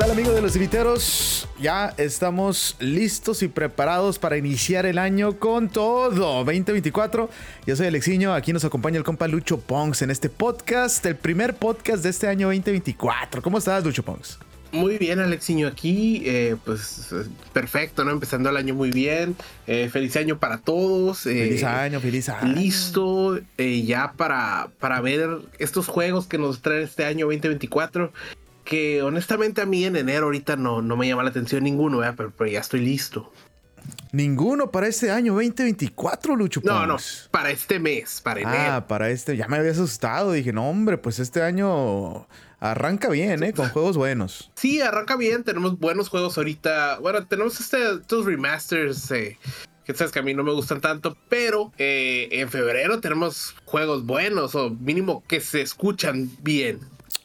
tal amigos de los inviteros? Ya estamos listos y preparados para iniciar el año con todo 2024. Yo soy Alexiño, aquí nos acompaña el compa Lucho Ponks en este podcast, el primer podcast de este año 2024. ¿Cómo estás Lucho Ponks? Muy bien, Alexiño, aquí, eh, pues perfecto, ¿no? Empezando el año muy bien. Eh, feliz año para todos. Eh, feliz año, feliz año. Listo ya para, para ver estos juegos que nos trae este año 2024 que honestamente a mí en enero ahorita no, no me llama la atención ninguno, Pero, ya estoy listo. Ninguno para este año 2024, Lucho. No, no, para este mes, para enero. Ah, para este, ya me había asustado. Dije, no, hombre, pues este año arranca bien, ¿eh? Con juegos buenos. Sí, arranca bien. Tenemos buenos juegos ahorita. Bueno, tenemos este, estos remasters. Eh, que sabes que a mí no me gustan tanto, pero eh, en febrero tenemos juegos buenos o mínimo que se escuchan bien.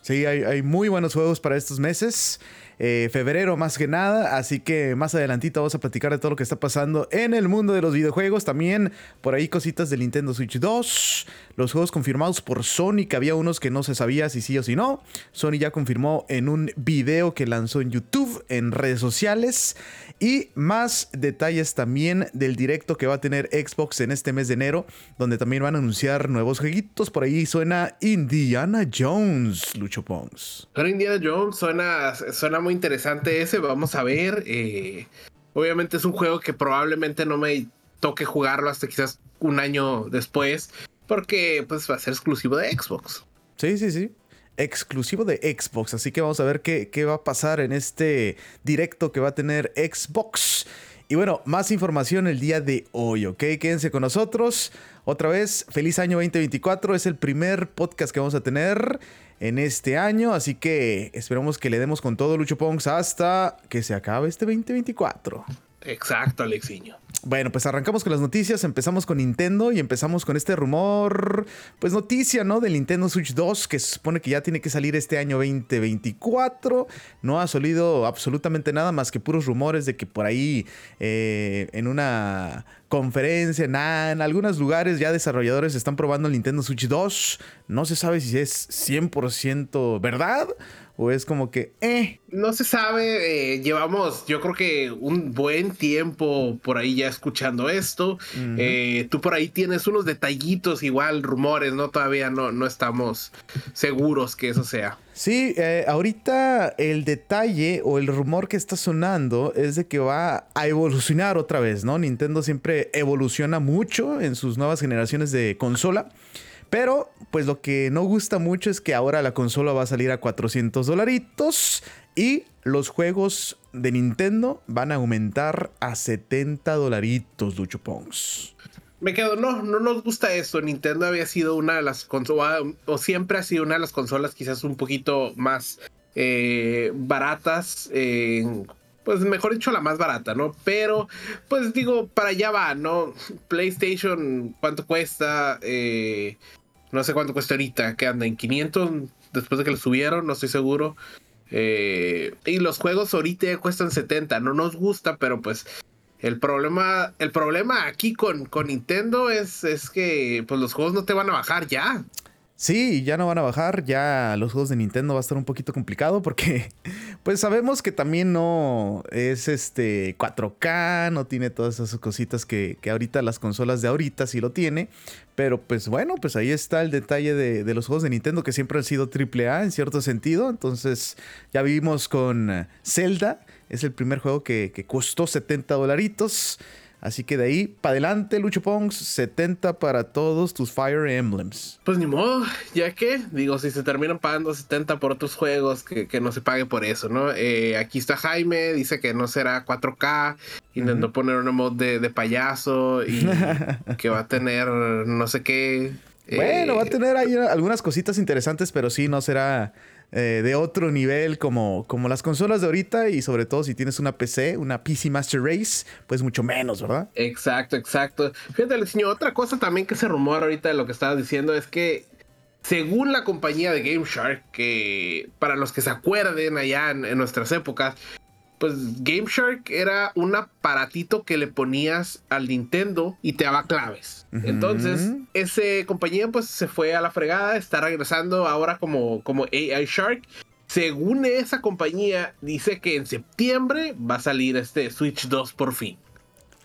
Sí, hay, muy buenos juegos para estos meses. Eh, febrero más que nada, así que más adelantito vamos a platicar de todo lo que está pasando en el mundo de los videojuegos. También por ahí cositas de Nintendo Switch 2, los juegos confirmados por Sony, que había unos que no se sabía si sí o si no. Sony ya confirmó en un video que lanzó en YouTube, en redes sociales. Y más detalles también del directo que va a tener Xbox en este mes de enero, donde también van a anunciar nuevos jueguitos. Por ahí suena Indiana Jones, Lucho Pons. Suena Indiana Jones, suena, suena muy interesante ese. Vamos a ver. Eh, obviamente es un juego que probablemente no me toque jugarlo hasta quizás un año después, porque pues va a ser exclusivo de Xbox. Sí, sí, sí exclusivo de Xbox. Así que vamos a ver qué, qué, va a pasar en este directo que va a tener Xbox. Y bueno, más información el día de hoy, ¿ok? Quédense con nosotros. Otra vez, feliz año 2024. Es el primer podcast que vamos a tener en este año. Así que esperamos que le demos con todo Lucho Pongs hasta que se acabe este 2024. Exacto, Alexiño. Bueno, pues arrancamos con las noticias, empezamos con Nintendo y empezamos con este rumor, pues noticia, ¿no? Del Nintendo Switch 2 que se supone que ya tiene que salir este año 2024. No ha salido absolutamente nada más que puros rumores de que por ahí eh, en una conferencia, nada, en algunos lugares ya desarrolladores están probando el Nintendo Switch 2. No se sabe si es 100% verdad ¿O es como que, eh? No se sabe, eh, llevamos yo creo que un buen tiempo por ahí ya escuchando esto. Eh, tú por ahí tienes unos detallitos igual, rumores, ¿no? Todavía no, no estamos seguros que eso sea. Sí, eh, ahorita el detalle o el rumor que está sonando es de que va a evolucionar otra vez, ¿no? Nintendo siempre evoluciona mucho en sus nuevas generaciones de consola. Pero, pues lo que no gusta mucho es que ahora la consola va a salir a 400 dolaritos y los juegos de Nintendo van a aumentar a 70 dolaritos, Lucho Me quedo, no, no nos gusta eso. Nintendo había sido una de las consolas, o siempre ha sido una de las consolas quizás un poquito más eh, baratas. pues mejor dicho, la más barata, ¿no? Pero, pues digo, para allá va, ¿no? PlayStation, ¿cuánto cuesta? Eh, no sé cuánto cuesta ahorita, que anda en 500 después de que lo subieron, no estoy seguro. Eh, y los juegos ahorita cuestan 70, no nos gusta, pero pues el problema, el problema aquí con, con Nintendo es, es que pues los juegos no te van a bajar ya. Sí, ya no van a bajar, ya los juegos de Nintendo va a estar un poquito complicado porque pues sabemos que también no es este 4K, no tiene todas esas cositas que, ahorita las consolas de ahorita sí lo tiene, pero pues bueno, pues ahí está el detalle de, los juegos de Nintendo que siempre han sido AAA en cierto sentido, entonces ya vimos con Zelda, es el primer juego que, que costó 70 dolaritos. Así que de ahí para adelante, Lucho Pongs, 70 para todos tus Fire Emblems. Pues ni modo, ya que, digo, si se terminan pagando 70 por otros juegos, que, no se pague por eso, ¿no? Eh, aquí está Jaime, dice que no será 4K, intentó poner una mod de, payaso y que va a tener no sé qué. Bueno, va a eh, tener ahí algunas cositas interesantes, pero sí, no será eh, de otro nivel como, como las consolas de ahorita y sobre todo si tienes una PC, una PC Master Race, pues mucho menos, ¿verdad? Exacto, exacto. Fíjate, señor, otra cosa también que se rumora ahorita de lo que estabas diciendo es que según la compañía de Game Shark, que para los que se acuerden allá en nuestras épocas, pues Game Shark era un aparatito que le ponías al Nintendo y te daba claves. Entonces, ese compañía pues se fue a la fregada, está regresando ahora como, como AI Shark. según esa compañía, dice que en septiembre va a salir este Switch 2 por fin.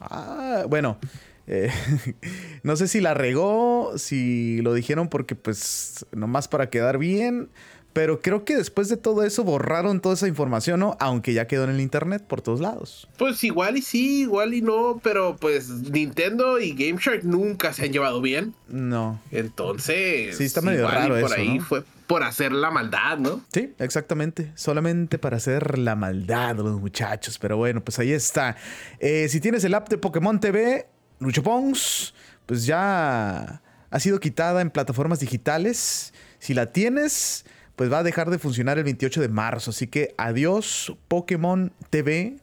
Ah, bueno. Eh, no sé si la regó, si lo dijeron porque pues nomás para quedar bien, pero creo que después de todo eso borraron toda esa información, ¿no? Aunque ya quedó en el internet por todos lados. Pues igual y sí, igual y no, pero pues Nintendo y Game Shark nunca se han llevado bien. No. Entonces. Sí, está medio raro por eso. ahí ¿no? fue por hacer la maldad, ¿no? Sí, exactamente. Solamente para hacer la maldad los muchachos. Pero bueno, pues ahí está. Eh, si tienes el app de Pokémon TV, Lucho Pons, pues ya ha sido quitada en plataformas digitales. Si la tienes, pues va a dejar de funcionar el 28 de marzo. Así que adiós Pokémon TV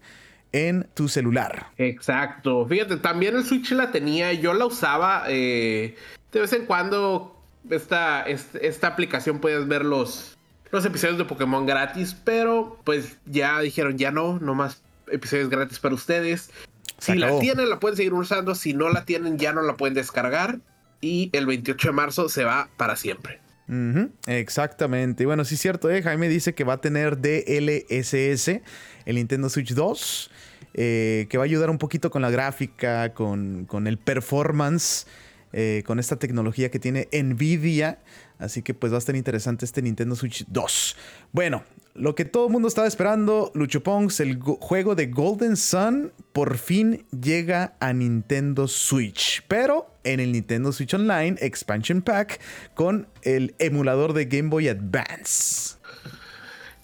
en tu celular. Exacto. Fíjate, también el Switch la tenía, yo la usaba eh, de vez en cuando. Esta, esta, esta aplicación puedes ver los, los episodios de Pokémon gratis, pero pues ya dijeron, ya no, no más episodios gratis para ustedes. Si la tienen, la pueden seguir usando. Si no la tienen, ya no la pueden descargar. Y el 28 de marzo se va para siempre. Exactamente. Y bueno, sí es cierto, ¿eh? Jaime dice que va a tener DLSS, el Nintendo Switch 2, eh, que va a ayudar un poquito con la gráfica, con, con el performance, eh, con esta tecnología que tiene Nvidia. Así que pues va a estar interesante este Nintendo Switch 2. Bueno, lo que todo el mundo estaba esperando, Lucho Pongs, el go- juego de Golden Sun, por fin llega a Nintendo Switch. Pero en el Nintendo Switch Online Expansion Pack con el emulador de Game Boy Advance.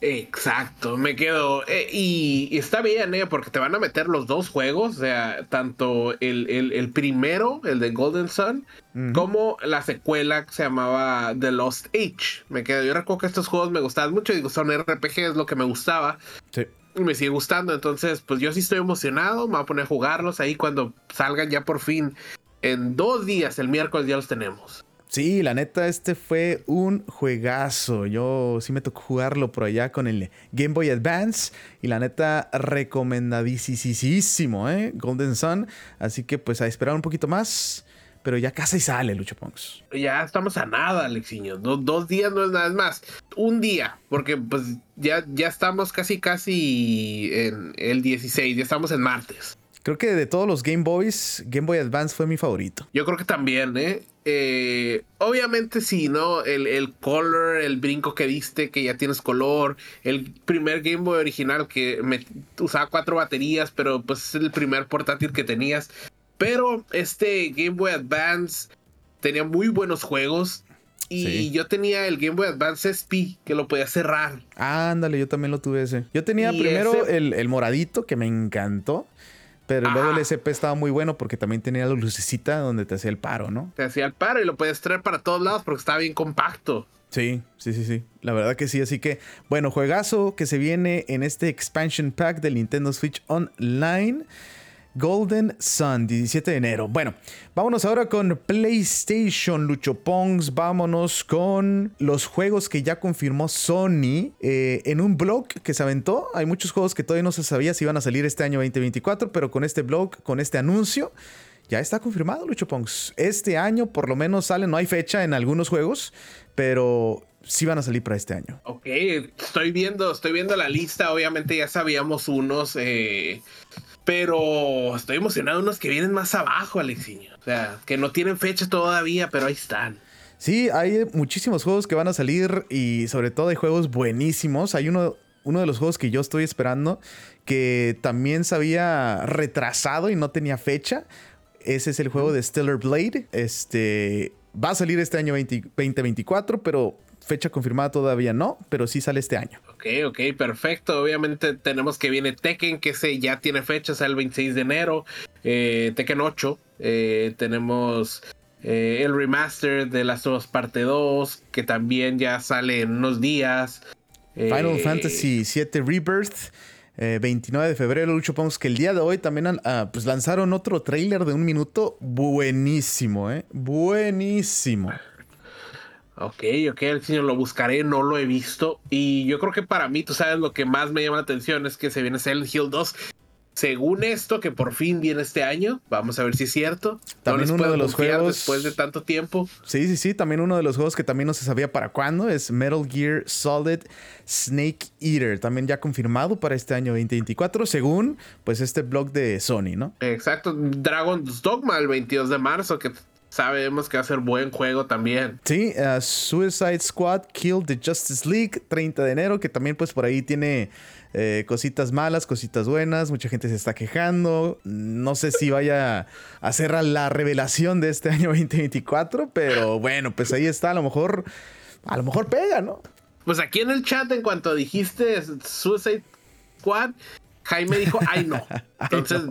Exacto, me quedo. eh, y, y está bien, ¿eh? Porque te van a meter los dos juegos, o sea, tanto el, el- el primero, el de Golden Sun, como la secuela que se llamaba The Lost Age. Me quedo. Yo recuerdo que estos juegos me gustaban mucho, digo, son RPG, es lo que me gustaba. Sí. Y me sigue gustando, entonces, pues yo sí estoy emocionado. Me voy a poner a jugarlos ahí cuando salgan ya por fin. En dos días, el miércoles ya los tenemos. Sí, la neta, este fue un juegazo. Yo sí me tocó jugarlo por allá con el Game Boy Advance. Y la neta, recomendadísimo, ¿eh? Golden Sun. Así que pues a esperar un poquito más. Pero ya casi sale, Lucho Pongs. Ya estamos a nada, Alexiño. Do- dos días no es nada más. Un día, porque pues ya, ya estamos casi, casi en el 16, ya estamos en martes. Creo que de todos los Game Boys, Game Boy Advance fue mi favorito. Yo creo que también, ¿eh? Eh, obviamente sí, ¿no? El, el color, el brinco que diste, que ya tienes color. El primer Game Boy original que me, usaba cuatro baterías, pero pues es el primer portátil que tenías. Pero este Game Boy Advance tenía muy buenos juegos. Y Sí. yo tenía el Game Boy Advance SP, que lo podía cerrar. Ándale, yo también lo tuve ese. Yo tenía Y primero ese- el, el moradito, que me encantó. Pero luego el Ajá. SP estaba muy bueno porque también tenía la lucecita donde te hacía el paro, ¿no? Te hacía el paro y lo podías traer para todos lados porque estaba bien compacto. Sí, sí, sí, sí. La verdad que sí. Así que, bueno, juegazo que se viene en este expansion pack del Nintendo Switch Online. Golden Sun, 17 de enero. Bueno, vámonos ahora con PlayStation, Lucho Pongs. Vámonos con los juegos que ya confirmó Sony eh, en un blog que se aventó. Hay muchos juegos que todavía no se sabía si iban a salir este año 2024, pero con este blog, con este anuncio, ya está confirmado, Lucho Pongs. Este año por lo menos sale, no hay fecha en algunos juegos, pero sí van a salir para este año. Ok, estoy viendo, estoy viendo la lista. Obviamente ya sabíamos unos, eh, pero estoy emocionado unos que vienen más abajo, Alexiño. O sea, que no tienen fecha todavía, pero ahí están. Sí, hay muchísimos juegos que van a salir y sobre todo hay juegos buenísimos. Hay uno, uno de los juegos que yo estoy esperando que también se había retrasado y no tenía fecha. Ese es el juego de Stellar Blade. Este va a salir este año 20 2024, pero fecha confirmada todavía no, pero sí sale este año. Ok, ok, perfecto. Obviamente tenemos que viene Tekken, que ese ya tiene fecha, sale el 26 de enero. Eh, Tekken 8. Eh, tenemos eh, el remaster de las dos parte 2, que también ya sale en unos días. Final Fantasy VII Rebirth. eh, 29 de febrero, Lucho Pongos, que el día de hoy también ah, pues lanzaron otro tráiler de un minuto buenísimo, ¿eh? Buenísimo. Ok, ok, el señor lo buscaré, no lo he visto. Y yo creo que para mí, tú sabes, lo que más me llama la atención es que se viene Silent Hill 2. según esto, que por fin viene este año. Vamos a ver si es cierto. También uno de los juegos. Después de tanto tiempo. Sí, sí, sí. También uno de los juegos que también no se sabía para cuándo es Metal Gear Solid Snake Eater. También ya confirmado para este año 2024, según pues este blog de Sony, ¿no? Exacto. Dragon's Dogma el 22 de marzo, que sabemos que va a ser buen juego también. Sí, uh, Suicide Squad Kill the Justice League, 30 de enero, que también pues por ahí tiene eh, cositas malas, cositas buenas, mucha gente se está quejando. No sé si vaya a ser la revelación de este año 2024, pero bueno, pues ahí está, a lo mejor, a lo mejor pega, ¿no? Pues aquí en el chat, en cuanto dijiste Suicide Squad, Jaime dijo, ay no. Entonces,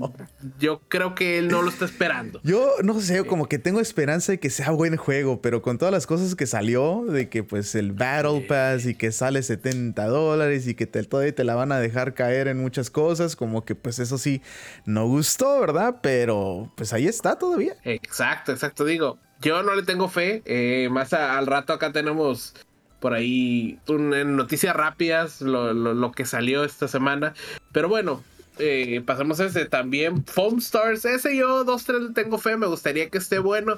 yo creo que él no lo está esperando. Yo no sé, como que tengo esperanza de que sea buen juego, pero con todas las cosas que salió, de que pues el Battle Pass y que sale 70 dólares y que te, todavía te la van a dejar caer en muchas cosas, como que pues eso sí, no gustó, ¿verdad? Pero pues ahí está todavía. Exacto, exacto. Digo, yo no le tengo fe. Eh, más al rato acá tenemos por ahí en noticias rápidas lo, que salió esta semana. Pero bueno, eh, pasamos a ese también. Foam Stars, ese yo dos, tres le tengo fe, me gustaría que esté bueno.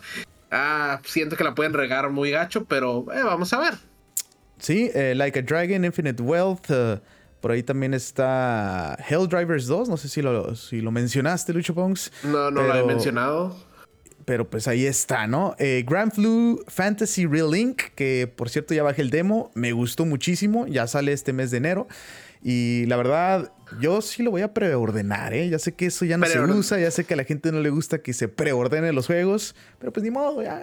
Ah, siento que la pueden regar muy gacho, pero eh, vamos a ver. Sí, eh, Like a Dragon, Infinite Wealth. por ahí también está Helldrivers 2. No sé si lo, si lo mencionaste, Lucho Pongs. No, no lo he mencionado pero pues ahí está, ¿no? Eh, Grand Flu Fantasy Real Link, que por cierto ya bajé el demo, me gustó muchísimo, ya sale este mes de enero. Y la verdad, yo sí lo voy a preordenar, ¿eh? Ya sé que eso ya no se usa, ya sé que a la gente no le gusta que se preordene los juegos, pero pues ni modo, ya.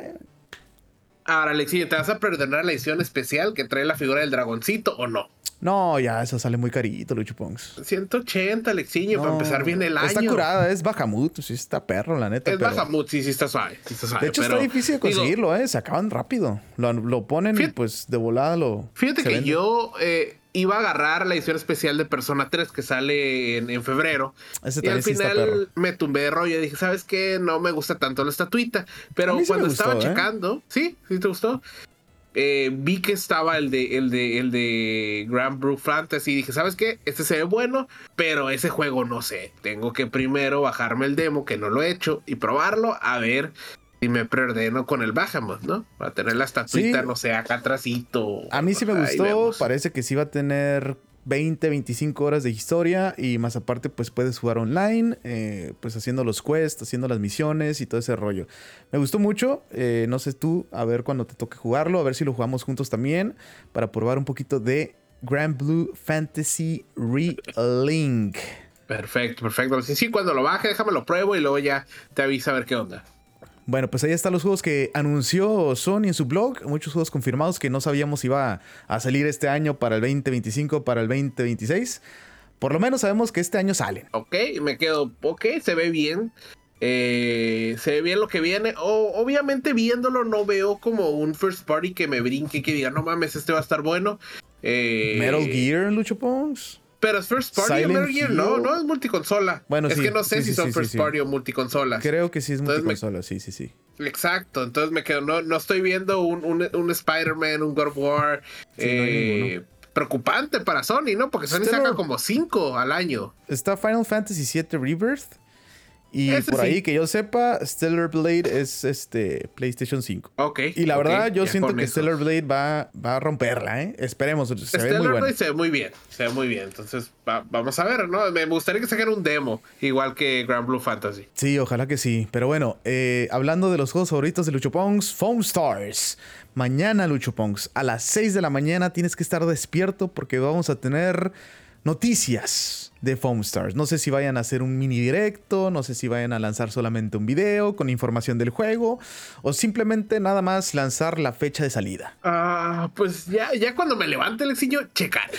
Ahora, Alexi, ¿te vas a preordenar la edición especial que trae la figura del dragoncito o no? No, ya, eso sale muy carito, Lucho Pongs. 180, Alexiño, para empezar bien el año. Está curada, es Bahamut, sí está perro, la neta. Es Bahamut, sí, sí está suave. de hecho, está difícil de conseguirlo, ¿eh? Se acaban rápido. Lo, ponen y pues de volada lo. Fíjate que yo eh, iba a agarrar la edición especial de Persona 3 que sale en, febrero. y al final me tumbé de rollo y dije, ¿sabes qué? No me gusta tanto la estatuita. Pero cuando estaba ¿eh? checando, sí, sí te gustó. Eh, vi que estaba el de, el de, el de Grand Blue Fantasy y dije, ¿sabes qué? Este se ve bueno, pero ese juego no sé. Tengo que primero bajarme el demo, que no lo he hecho, y probarlo, a ver si me preordeno con el Bahamut, ¿no? Para tener la estatuita, no sé, acá atrásito. A mí sí me gustó, parece que sí va a tener 20, 25 horas de historia y más aparte pues puedes jugar online, eh, pues haciendo los quests, haciendo las misiones y todo ese rollo. Me gustó mucho, eh, no sé tú, a ver cuando te toque jugarlo, a ver si lo jugamos juntos también para probar un poquito de Grand Blue Fantasy Relink. Perfecto, perfecto. Sí, sí, cuando lo baje, déjame lo pruebo y luego ya te avisa a ver qué onda. Bueno, pues ahí están los juegos que anunció Sony en su blog. Muchos juegos confirmados que no sabíamos si iba a salir este año para el 2025, para el 2026. Por lo menos sabemos que este año salen. Ok, me quedo. Ok, se ve bien. Eh, se ve bien lo que viene. obviamente viéndolo no veo como un first party que me brinque que diga, no mames, este va a estar bueno. Eh, Metal Gear, Lucho Pons. Pero es first party no, no es multiconsola. Bueno, es que no sé si son first party o multiconsolas. Creo que sí es multiconsola, sí, sí, sí. Exacto, entonces me quedo, no, no estoy viendo un, un, Spider-Man, un God of War. Eh, preocupante para Sony, ¿no? Porque Sony saca como 5 al año. Está Final Fantasy VII Rebirth. Y por ahí que yo sepa, Stellar Blade es este PlayStation 5. Ok. Y la verdad, yo siento que Stellar Blade va, va a romperla, ¿eh? Esperemos. Se Stellar ve muy Blade se ve muy bien. Se ve muy bien. Entonces, vamos a ver, ¿no? Me gustaría que saquen un demo, igual que Grand Blue Fantasy. Sí, ojalá que sí. Pero bueno, eh, hablando de los juegos favoritos de Lucho Pongs, Foam Stars. Mañana, Lucho Pongs, a las 6 de la mañana tienes que estar despierto porque vamos a tener noticias de Foam Stars. No sé si vayan a hacer un mini directo, no sé si vayan a lanzar solamente un video con información del juego o simplemente nada más lanzar la fecha de salida. Ah, pues ya, ya cuando me levante el exilio, checaré.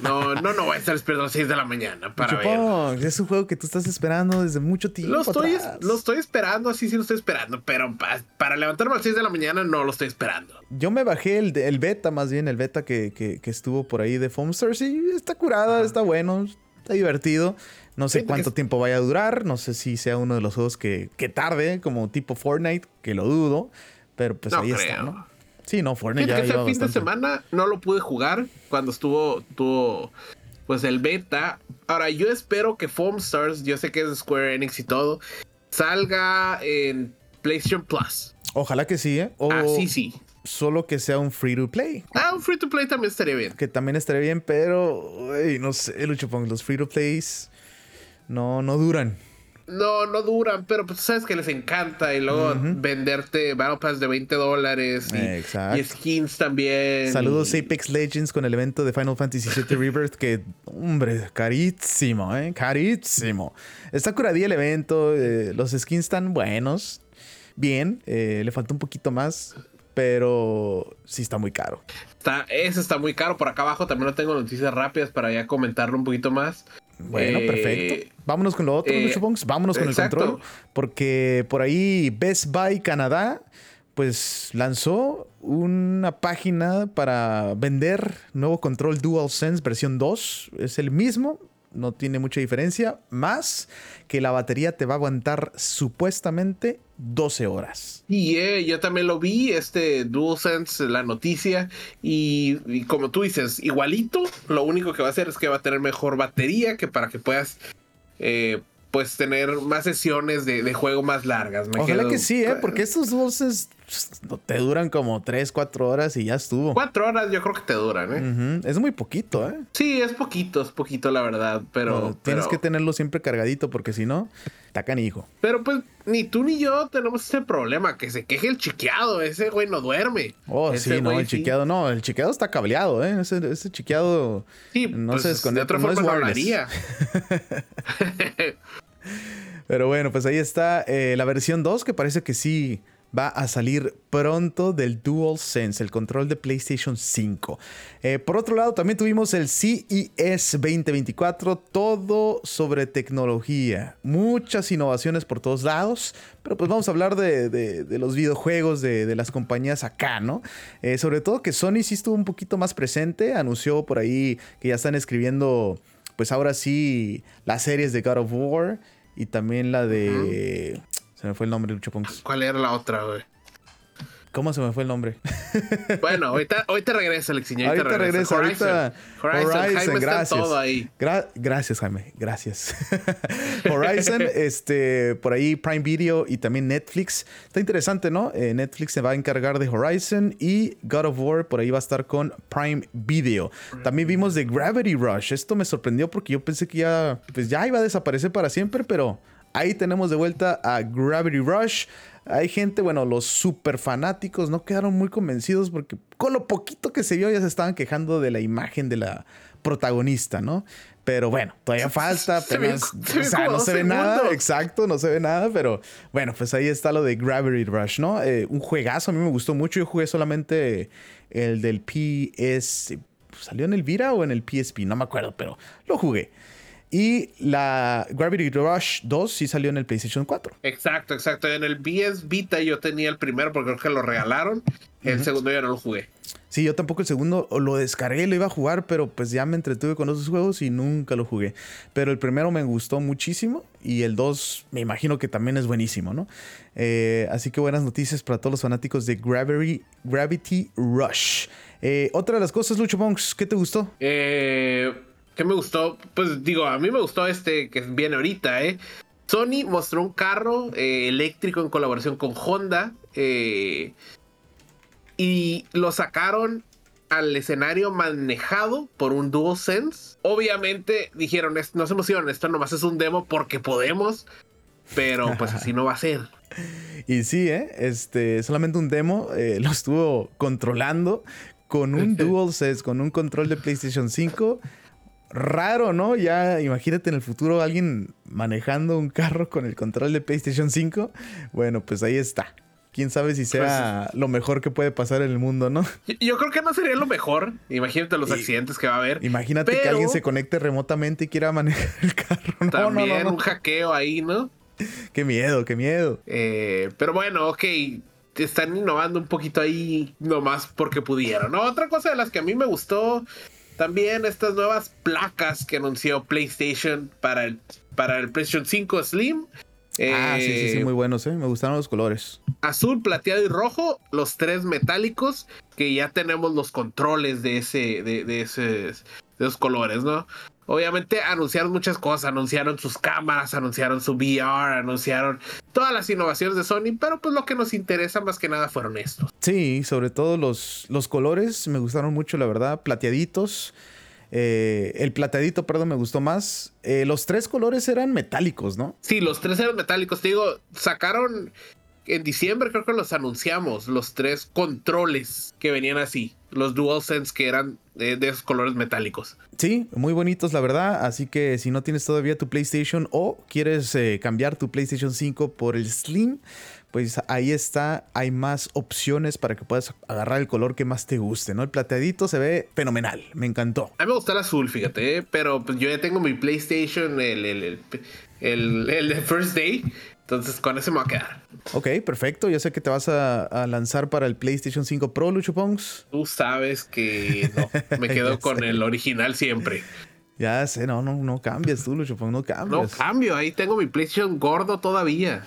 No, no, no voy a estar esperando a las 6 de la mañana para ver. Es un juego que tú estás esperando desde mucho tiempo. Lo estoy, lo estoy esperando, así sí lo estoy esperando, pero para, levantarme a las 6 de la mañana no lo estoy esperando. Yo me bajé el, el beta, más bien, el beta que, que, estuvo por ahí de Foam Stars y está curada, está bueno Está divertido. No sé cuánto tiempo vaya a durar. No sé si sea uno de los juegos que, que tarde, como tipo Fortnite, que lo dudo. Pero pues ahí está, ¿no? Sí, no, Fortnite ya que ese fin de semana no lo pude jugar cuando estuvo, estuvo pues el beta. Ahora, yo espero que Foam Stars, yo sé que es Square Enix y todo, salga en PlayStation Plus. Ojalá que sí, ¿eh? O ah, sí, sí. Solo que sea un free to play. Ah, un free to play también estaría bien. Que también estaría bien, pero no sé, Lucho los free to plays no, no duran. No, no duran, pero pues sabes que les encanta y luego venderte Battle Pass de 20 dólares y, skins también. Saludos Apex Legends con el evento de Final Fantasy VII Rebirth que, hombre, carísimo, ¿eh? Carísimo. Está curadía el evento, eh, los skins están buenos, bien, eh, le falta un poquito más, pero sí está muy caro. Está, eso está muy caro. Por acá abajo también no tengo noticias rápidas para ya comentarlo un poquito más. Bueno, eh, perfecto. Vámonos con lo otro, eh, Vámonos con el control. Porque por ahí Best Buy Canadá, pues lanzó una página para vender nuevo control DualSense versión 2. Es el mismo, no tiene mucha diferencia, más que la batería te va a aguantar supuestamente 12 horas. Y eh, yo también lo vi, este DualSense, la noticia, y, como tú dices, igualito, lo único que va a hacer es que va a tener mejor batería, que para que puedas eh, pues tener más sesiones de, juego más largas. Me Ojalá que sí, ¿eh? porque estos dulces te duran como 3, 4 horas y ya estuvo. 4 horas yo creo que te duran, ¿eh? Es muy poquito, ¿eh? Sí, es poquito, es poquito la verdad, pero... tienes que tenerlo siempre cargadito porque si no, tacan hijo. Pero pues ni tú ni yo tenemos ese problema, que se queje el chiqueado, ese güey no duerme. Oh, sí, no, el chiqueado no, el chiqueado está cableado, ¿eh? Ese, ese chiqueado... Sí, no pues, se De otra forma no hablaría. Pero bueno, pues ahí está eh, la versión 2 que parece que sí va a salir pronto del DualSense, el control de PlayStation 5. Eh, por otro lado, también tuvimos el CES 2024, todo sobre tecnología, muchas innovaciones por todos lados, pero pues vamos a hablar de, los videojuegos de, las compañías acá, ¿no? Eh, sobre todo que Sony sí estuvo un poquito más presente, anunció por ahí que ya están escribiendo pues ahora sí las series de God of War y también la de... Se me fue el nombre, Lucho Ponks. ¿Cuál era la otra, güey? ¿Cómo se me fue el nombre? bueno, ahorita, ahorita regresa, Alexiño. Ahorita, ahorita regresa. Ahorita, Horizon, Horizon gracias. Todo ahí. gracias, Jaime. Gracias. Horizon, este, por ahí Prime Video y también Netflix. Está interesante, ¿no? Eh, Netflix se va a encargar de Horizon y God of War por ahí va a estar con Prime Video. También vimos de Gravity Rush. Esto me sorprendió porque yo pensé que ya, pues ya iba a desaparecer para siempre, pero ahí tenemos de vuelta a Gravity Rush. Hay gente, bueno, los super fanáticos no quedaron muy convencidos porque con lo poquito que se vio ya se estaban quejando de la imagen de la protagonista, ¿no? Pero bueno, todavía falta, apenas, o sea, no se ve nada, exacto, no se ve nada, pero bueno, pues ahí está lo de Gravity Rush, ¿no? Eh, un juegazo, a mí me gustó mucho, yo jugué solamente el del PS, ¿salió en el Vira o en el PSP? No me acuerdo, pero lo jugué. Y la Gravity Rush 2 sí salió en el PlayStation 4. Exacto, exacto. En el PS Vita yo tenía el primero porque creo que lo regalaron. El segundo ya no lo jugué. Sí, yo tampoco el segundo lo descargué, lo iba a jugar, pero pues ya me entretuve con esos juegos y nunca lo jugué. Pero el primero me gustó muchísimo y el 2 me imagino que también es buenísimo, ¿no? Eh, así que buenas noticias para todos los fanáticos de Gravity, Gravity Rush. Eh, otra de las cosas, Lucho Bonks, ¿qué te gustó? Eh ¿Qué me gustó? Pues digo, a mí me gustó este que viene ahorita, ¿eh? Sony mostró un carro eh, eléctrico en colaboración con Honda eh, y lo sacaron al escenario manejado por un DualSense. Obviamente dijeron, no se emocionen, esto nomás es un demo porque podemos, pero pues así no va a ser. Y sí, ¿eh? Este, solamente un demo, eh, lo estuvo controlando con un DualSense, con un control de PlayStation 5 raro, ¿no? Ya imagínate en el futuro alguien manejando un carro con el control de PlayStation 5. Bueno, pues ahí está. Quién sabe si sea pues, lo mejor que puede pasar en el mundo, ¿no? Yo creo que no sería lo mejor. Imagínate los accidentes que va a haber. Imagínate que alguien se conecte remotamente y quiera manejar el carro. No, también un hackeo ahí, ¿no? Qué miedo, qué miedo. Eh, pero bueno, ok. Están innovando un poquito ahí nomás porque pudieron. ¿no? Otra cosa de las que a mí me gustó también estas nuevas placas que anunció PlayStation para el, para el PlayStation 5 Slim. ah, sí, sí, sí, muy buenos, ¿eh? Me gustaron los colores. Azul, plateado y rojo, los tres metálicos, que ya tenemos los controles de ese, de, de, ese, de esos colores, ¿no? Obviamente anunciaron muchas cosas, anunciaron sus cámaras, anunciaron su VR, anunciaron todas las innovaciones de Sony, pero pues lo que nos interesa más que nada fueron estos. Sí, sobre todo los, los colores me gustaron mucho, la verdad, plateaditos. Eh, el plateadito, perdón, me gustó más. Eh, los tres colores eran metálicos, ¿no? Sí, los tres eran metálicos. Te digo, sacaron en diciembre creo que los anunciamos, los tres controles que venían así, los DualSense que eran de, esos colores metálicos. Sí, muy bonitos la verdad, así que si no tienes todavía tu PlayStation o quieres eh, cambiar tu PlayStation 5 por el Slim, pues ahí está, hay más opciones para que puedas agarrar el color que más te guste, ¿no? El plateadito se ve fenomenal, me encantó. A mí me gusta el azul, fíjate, ¿eh? pero pues yo ya tengo mi PlayStation, el, el, el, el First Day, entonces con ese me va a quedar. Ok, perfecto. Ya sé que te vas a, lanzar para el PlayStation 5 Pro, Lucho Pongs. Tú sabes que no, me quedo con el original siempre. Ya sé, no, no, no cambias tú, Lucho Pongs, no cambias. No cambio, ahí tengo mi PlayStation gordo todavía.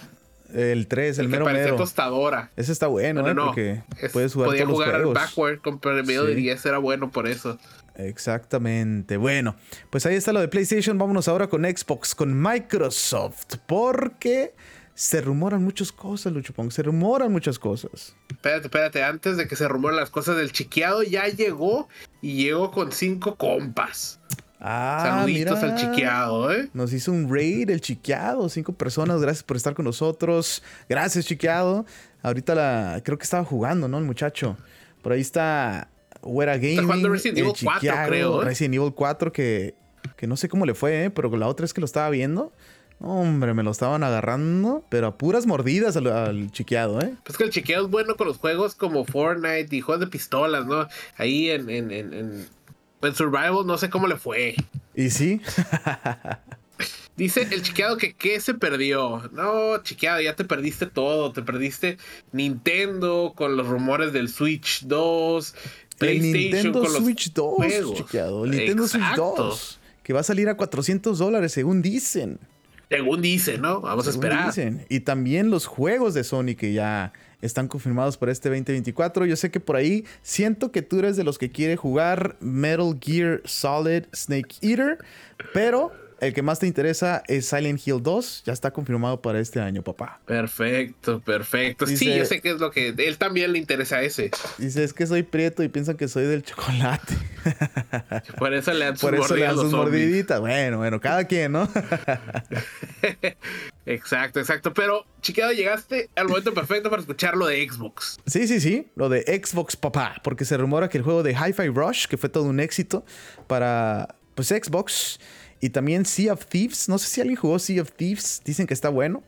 El 3, el, el mero mero. tostadora. Ese está bueno, ¿eh? No, Porque puedes jugar podía todos jugar juegos. backward con medio de 10, era bueno por eso. Exactamente. Bueno, pues ahí está lo de PlayStation. Vámonos ahora con Xbox, con Microsoft. Porque se rumoran muchas cosas, Luchopong. Se rumoran muchas cosas. Espérate, espérate. Antes de que se rumoren las cosas del chiqueado, ya llegó y llegó con cinco compas. Ah, Saluditos al chiqueado, ¿eh? Nos hizo un raid el chiqueado. Cinco personas. Gracias por estar con nosotros. Gracias, chiqueado. Ahorita la. Creo que estaba jugando, ¿no? El muchacho. Por ahí está Wera Gaming. Resident Evil 4, creo. ¿eh? Resident Evil 4 que, que no sé cómo le fue, ¿eh? pero la otra es que lo estaba viendo. Hombre, me lo estaban agarrando, pero a puras mordidas al, chiqueado, ¿eh? Pues que el chiqueado es bueno con los juegos como Fortnite y juegos de pistolas, ¿no? Ahí en, en, en, en, Survival no sé cómo le fue. ¿Y sí? Dice el chiqueado que qué se perdió. No, chiqueado, ya te perdiste todo. Te perdiste Nintendo con los rumores del Switch 2, PlayStation Nintendo con Switch 2, chiqueado. Nintendo Switch 2. Que va a salir a 400 dólares, según dicen. Según dicen, ¿no? Vamos a esperar. Dicen. Y también los juegos de Sony que ya están confirmados para este 2024. Yo sé que por ahí siento que tú eres de los que quiere jugar Metal Gear Solid Snake Eater, pero el que más te interesa es Silent Hill 2. Ya está confirmado para este año, papá. Perfecto, perfecto. sí, yo sé que es lo que. Él también le interesa ese. Dice: Es que soy prieto y piensan que soy del chocolate. Por eso le dan sus, Por eso le dan sus mordiditas. Bueno, bueno, cada quien, ¿no? exacto, exacto. Pero, chiqueado, llegaste al momento perfecto para escuchar lo de Xbox. Sí, sí, sí. Lo de Xbox, papá. Porque se rumora que el juego de Hi-Fi Rush, que fue todo un éxito para pues Xbox y también Sea of Thieves. No sé si alguien jugó Sea of Thieves. Dicen que está bueno.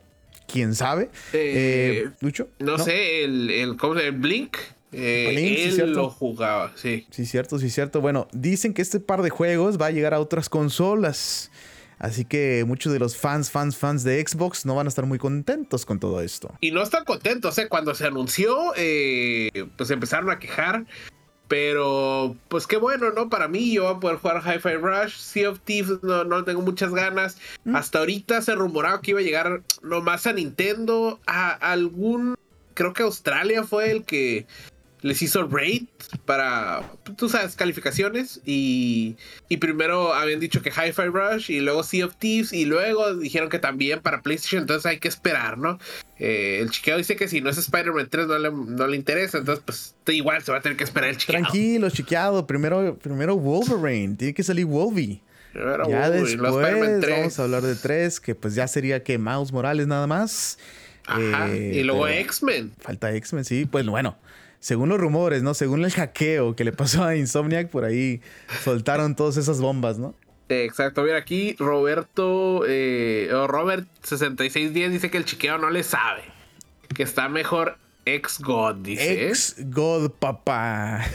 ¿Quién sabe? Eh, eh ¿Lucho? No, sé, el, el, el Blink. Eh, él lo jugaba, sí. Sí, cierto, sí, cierto. Bueno, dicen que este par de juegos va a llegar a otras consolas. Así que muchos de los fans, fans, fans de Xbox no van a estar muy contentos con todo esto. Y no están contentos, ¿eh? Cuando se anunció, eh, pues empezaron a quejar pero, pues qué bueno, ¿no? Para mí, yo voy a poder jugar Hi-Fi Rush. Sea of Thieves no, no tengo muchas ganas. Mm. Hasta ahorita se rumoraba que iba a llegar nomás a Nintendo. A algún. Creo que Australia fue el que les hizo rate para, tú sabes, calificaciones. Y, y primero habían dicho que Hi-Fi Rush y luego Sea of Thieves y luego dijeron que también para PlayStation. Entonces hay que esperar, ¿no? Eh, el chiqueo dice que si no es Spider-Man 3 no le, no le, interesa. Entonces, pues igual se va a tener que esperar el chiqueado. Tranquilo, chiqueado. Primero, primero Wolverine. Tiene que salir Wolvie. ya después vamos a hablar de 3, que pues ya sería que Miles Morales nada más. Ajá, y luego eh, X-Men. Falta X-Men, sí. Pues bueno, según los rumores, ¿no? Según el hackeo que le pasó a Insomniac, por ahí soltaron todas esas bombas, ¿no? Exacto, mira aquí Roberto, eh, Robert6610 dice que el chiqueo no le sabe, que está mejor ex God, dice. Ex God, papá.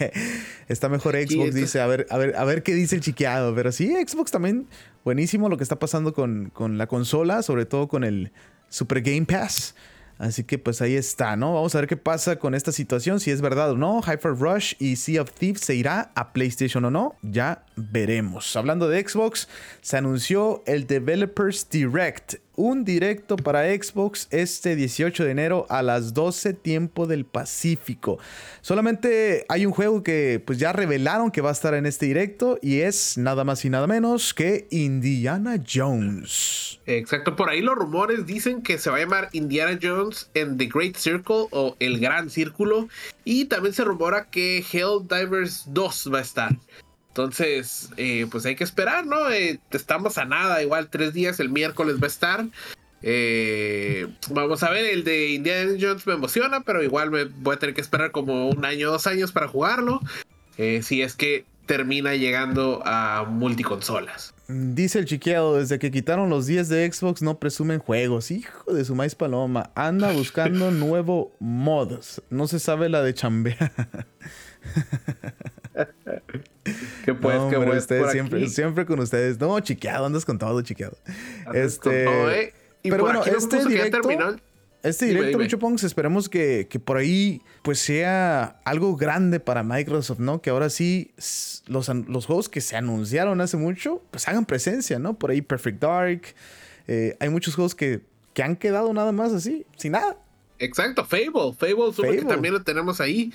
está mejor Xbox, dice. A ver, a ver, a ver qué dice el chiqueado. Pero sí, Xbox también buenísimo lo que está pasando con, con la consola, sobre todo con el Super Game Pass. Así que pues ahí está, ¿no? Vamos a ver qué pasa con esta situación, si es verdad o no. Hyper Rush y Sea of Thieves se irá a PlayStation o no, ya veremos. Hablando de Xbox, se anunció el Developers Direct un directo para Xbox este 18 de enero a las 12 tiempo del Pacífico. Solamente hay un juego que pues ya revelaron que va a estar en este directo y es nada más y nada menos que Indiana Jones. Exacto, por ahí los rumores dicen que se va a llamar Indiana Jones en The Great Circle o El Gran Círculo y también se rumora que Helldivers 2 va a estar. Entonces, eh, pues hay que esperar, ¿no? Eh, estamos a nada, igual tres días, el miércoles va a estar. Eh, vamos a ver, el de Indiana Jones me emociona, pero igual me voy a tener que esperar como un año, dos años para jugarlo. si es que termina llegando a multiconsolas. Dice el chiqueado, desde que quitaron los 10 de Xbox no presumen juegos. Hijo de su maíz paloma. Anda buscando nuevo modos. No se sabe la de chambear. ¿Qué pues, qué pues. Siempre, siempre con ustedes. No, chiqueado, andas con todo, chiqueado. este. ¿eh? pero bueno, este directo, este directo, Lucho Pongs, esperemos que, que, por ahí pues sea algo grande para Microsoft, ¿no? Que ahora sí los, los juegos que se anunciaron hace mucho, pues hagan presencia, ¿no? Por ahí Perfect Dark. Eh, hay muchos juegos que, que han quedado nada más así, sin nada. Exacto, Fable. Fable, Fable. que también lo tenemos ahí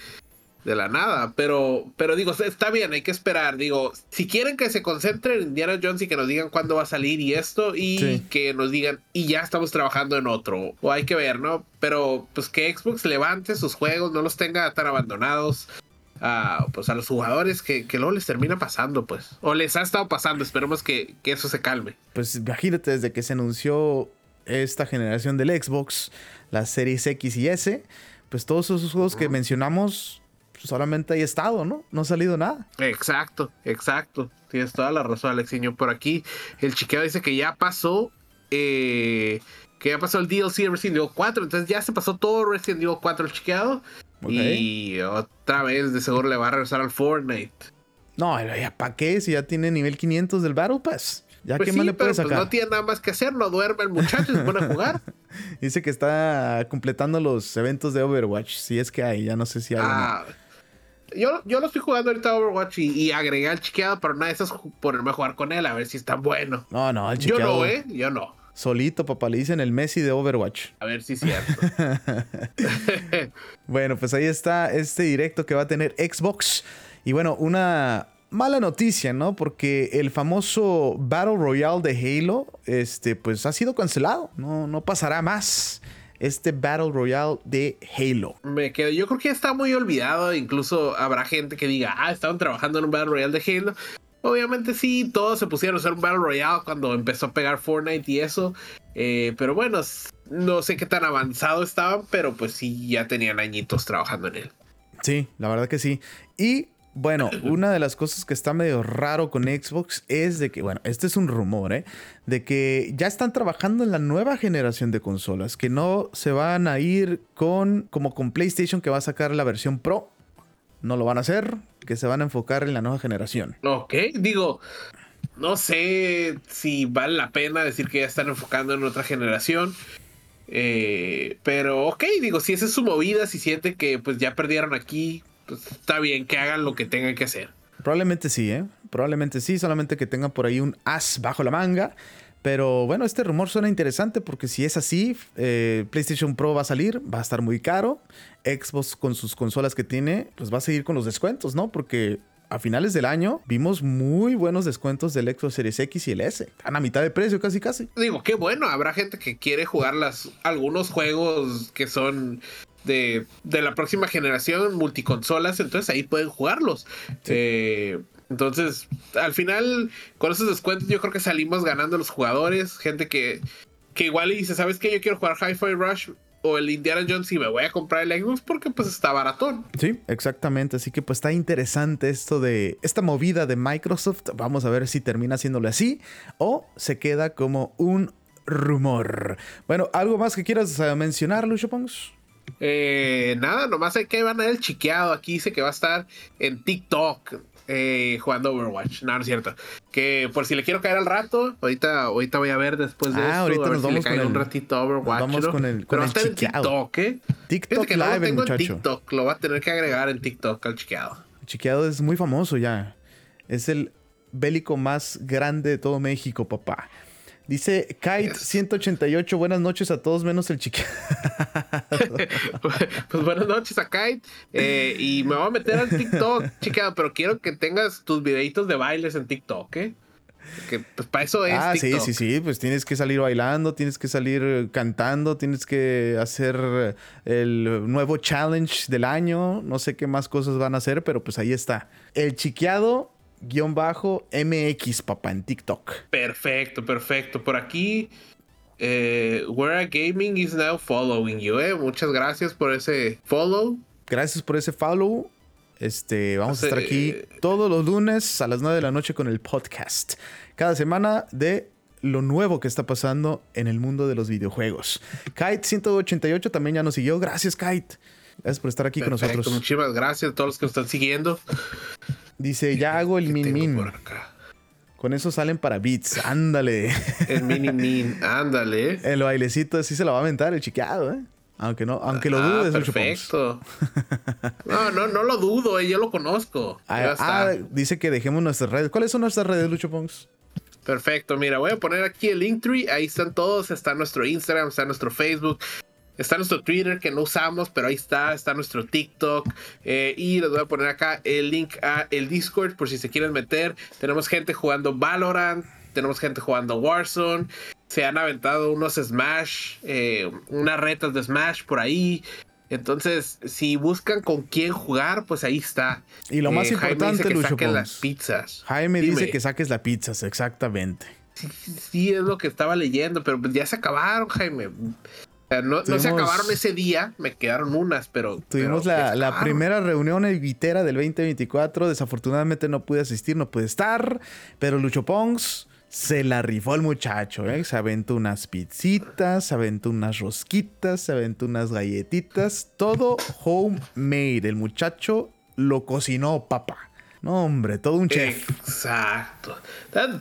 de la nada. Pero, pero digo, está bien, hay que esperar. Digo, si quieren que se concentren en Indiana Jones y que nos digan cuándo va a salir y esto, y que nos digan, y ya estamos trabajando en otro. O hay que ver, ¿no? Pero pues que Xbox levante sus juegos, no los tenga tan abandonados. A, pues a los jugadores que, que, luego les termina pasando, pues. O les ha estado pasando, esperemos que, que eso se calme. Pues imagínate, desde que se anunció esta generación del Xbox, las series X y S, pues todos esos juegos que mencionamos solamente hay estado, ¿no? No ha salido nada. Exacto, exacto. Tienes toda la razón, Alexiño. Por aquí, el chiqueo dice que ya pasó. Eh, que ya pasó el DLC de Resident Evil 4. Entonces ya se pasó todo Resident Evil 4 el chiqueado. Y otra vez de seguro le va a regresar al Fortnite. No, ya para qué si ya tiene nivel 500 del Battle Pass. Ya pues qué más le puede pues, sacar. no tiene nada más que hacer, no duerme el muchacho y se pone a jugar. Dice que está completando los eventos de Overwatch. Si es que hay, ya no sé si hay. Ah, yo, yo lo estoy jugando ahorita Overwatch y, agregué al chiqueado, pero nada de eso es ponerme a jugar con él a ver si está bueno. No, no, el chiqueado. Yo no, ¿eh? Yo no. Solito, papá, le dicen el Messi de Overwatch. A ver si es cierto. bueno, pues ahí está este directo que va a tener Xbox. Y bueno, una mala noticia, ¿no? Porque el famoso Battle Royale de Halo, este, pues ha sido cancelado. No, no pasará más este Battle Royale de Halo. Me quedo, yo creo que está muy olvidado, incluso habrá gente que diga, ah, estaban trabajando en un Battle Royale de Halo. Obviamente sí, todos se pusieron a hacer un Battle Royale cuando empezó a pegar Fortnite y eso. Eh, pero bueno, no sé qué tan avanzado estaban, pero pues sí, ya tenían añitos trabajando en él. Sí, la verdad que sí. Y bueno, una de las cosas que está medio raro con Xbox es de que, bueno, este es un rumor, ¿eh? De que ya están trabajando en la nueva generación de consolas, que no se van a ir con, como con PlayStation que va a sacar la versión Pro. No lo van a hacer, que se van a enfocar en la nueva generación. Ok, digo, no sé si vale la pena decir que ya están enfocando en otra generación. Eh, pero ok, digo, si esa es su movida, si siente que pues ya perdieron aquí, pues, está bien que hagan lo que tengan que hacer. Probablemente sí, ¿eh? Probablemente sí, solamente que tengan por ahí un as bajo la manga. Pero bueno, este rumor suena interesante porque si es así, eh, PlayStation Pro va a salir, va a estar muy caro. Xbox con sus consolas que tiene, pues va a seguir con los descuentos, ¿no? Porque a finales del año vimos muy buenos descuentos del Xbox Series X y el S. Están a mitad de precio casi casi. Digo, qué bueno, habrá gente que quiere jugar las, algunos juegos que son de, la próxima generación, multiconsolas, entonces ahí pueden jugarlos. Eh, entonces, al final, con esos descuentos, yo creo que salimos ganando los jugadores, gente que, que igual dice, ¿sabes qué? Yo quiero jugar Hi-Fi Rush o el Indiana Jones y me voy a comprar el Xbox porque pues está baratón. Sí, exactamente. Así que pues está interesante esto de esta movida de Microsoft. Vamos a ver si termina haciéndole así o se queda como un rumor. Bueno, ¿algo más que quieras eh, mencionar, Lucho Pons? Eh, nada, nomás hay que van a ver el chiqueado. Aquí dice que va a estar en TikTok eh, jugando Overwatch. No, no es cierto. Que por si le quiero caer al rato, ahorita, ahorita voy a ver después de ah, ahorita nos vamos con el, un ratito Overwatch. vamos con el, con Pero chiqueado. TikTok, ¿eh? TikTok que Live, tengo muchacho. En TikTok, lo va a tener que agregar en TikTok al chiqueado. El chiqueado es muy famoso ya. Es el bélico más grande de todo México, papá. Dice Kite188, buenas noches a todos menos el chiquito. pues buenas noches a Kite. Eh, y me voy a meter al TikTok, chica, pero quiero que tengas tus videitos de bailes en TikTok, ¿eh? Que pues para eso es. Ah, sí, sí, sí. Pues tienes que salir bailando, tienes que salir cantando, tienes que hacer el nuevo challenge del año. No sé qué más cosas van a hacer, pero pues ahí está. El chiqueado guion bajo MX, papá, en TikTok. Perfecto, perfecto. Por aquí, eh, Where Gaming is now following you, eh. Muchas gracias por ese follow. Gracias por ese follow. Este, vamos a estar aquí todos los lunes a las 9 de la noche con el podcast. Cada semana de lo nuevo que está pasando en el mundo de los videojuegos. Kite188 también ya nos siguió. Gracias, Kite. Gracias por estar aquí con nosotros. Muchísimas gracias a todos los que nos están siguiendo. Dice, ya hago el min min. Con eso salen para beats. Ándale. El mini min, ándale. El bailecito sí se lo va a aventar el chiqueado, ¿eh? Aunque no, aunque lo dudes, ah, perfecto. no, no, no lo dudo, eh, yo lo conozco. Ah, ah, dice que dejemos nuestras redes. ¿Cuáles son nuestras redes, Lucho Pongs? Perfecto, mira, voy a poner aquí el Linktree, ahí están todos, está nuestro Instagram, está nuestro Facebook, Está nuestro Twitter que no usamos, pero ahí está. Está nuestro TikTok. Eh, y les voy a poner acá el link a el Discord por si se quieren meter. Tenemos gente jugando Valorant. Tenemos gente jugando Warzone. Se han aventado unos Smash. Eh, unas retas de Smash por ahí. Entonces, si buscan con quién jugar, pues ahí está. Y lo más importante, Jaime dice que las pizzas. Jaime dice que saques las pizzas, exactamente. Sí, sí, es lo que estaba leyendo, pero pues ya se acabaron, Jaime no, se acabaron ese día, me quedaron unas, pero. Tuvimos la, primera reunión evitera del 2024. Desafortunadamente no pude asistir, no pude estar. Pero Lucho Pongs se la rifó el muchacho, ¿eh? Se aventó unas pizzitas, se aventó unas rosquitas, se aventó unas galletitas. Todo homemade. El muchacho lo cocinó, papá. No, hombre, todo un chef. Exacto.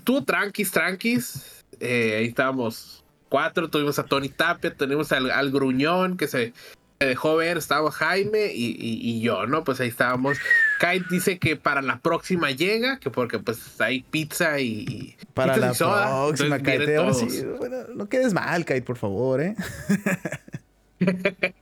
Tú, tranquis, tranquis. Eh, ahí estábamos cuatro, tuvimos a Tony Tapia, tenemos al, Gruñón que se, dejó ver, estaba Jaime y, yo, ¿no? Pues ahí estábamos. Kite dice que para la próxima llega, que porque pues hay pizza y... Para la próxima, Kite. bueno, no quedes mal, Kite, por favor, ¿eh?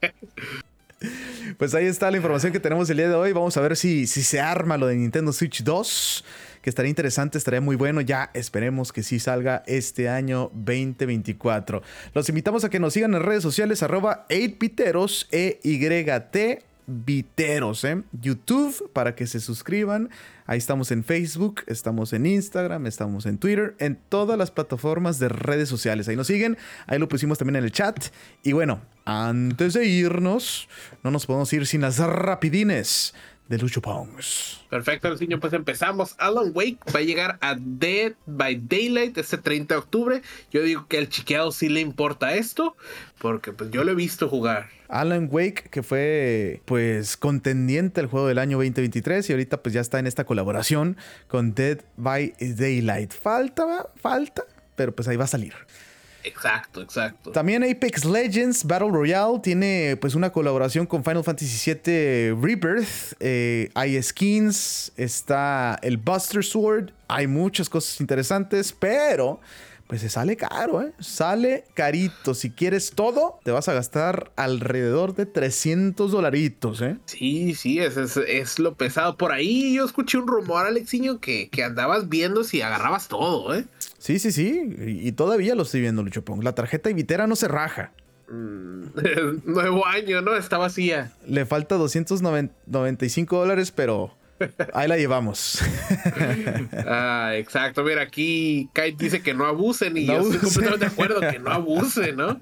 pues ahí está la información que tenemos el día de hoy. Vamos a ver si, si se arma lo de Nintendo Switch 2 que estaría interesante, estaría muy bueno. Ya esperemos que sí salga este año 2024. Los invitamos a que nos sigan en redes sociales, arroba 8piteros, E-Y-T Viteros, ¿eh? YouTube para que se suscriban. Ahí estamos en Facebook, estamos en Instagram, estamos en Twitter, en todas las plataformas de redes sociales. Ahí nos siguen, ahí lo pusimos también en el chat. Y bueno, antes de irnos, no nos podemos ir sin las rapidines de Lucho Pongs. Perfecto, niño, pues empezamos. Alan Wake va a llegar a Dead by Daylight este 30 de octubre. Yo digo que al chiqueado sí le importa esto, porque pues yo lo he visto jugar. Alan Wake, que fue pues contendiente al juego del año 2023 y ahorita pues ya está en esta colaboración con Dead by Daylight. Falta, falta, pero pues ahí va a salir. Exacto, exacto. También Apex Legends Battle Royale tiene pues una colaboración con Final Fantasy VII Rebirth. Eh, hay skins, está el Buster Sword, hay muchas cosas interesantes, pero pues se sale caro, ¿eh? Sale carito. Si quieres todo, te vas a gastar alrededor de 300 dolaritos, ¿eh? Sí, sí, es, es, lo pesado. Por ahí yo escuché un rumor, Alexiño, que, que andabas viendo si agarrabas todo, ¿eh? Sí, sí, sí. Y, todavía lo estoy viendo, Lucho La tarjeta Ibitera no se raja. Mm, nuevo año, ¿no? Está vacía. Le falta 295 dólares, pero ahí la llevamos. ah, exacto. Mira, aquí Kite dice que no abusen y yo estoy completamente de acuerdo que no abuse, ¿no?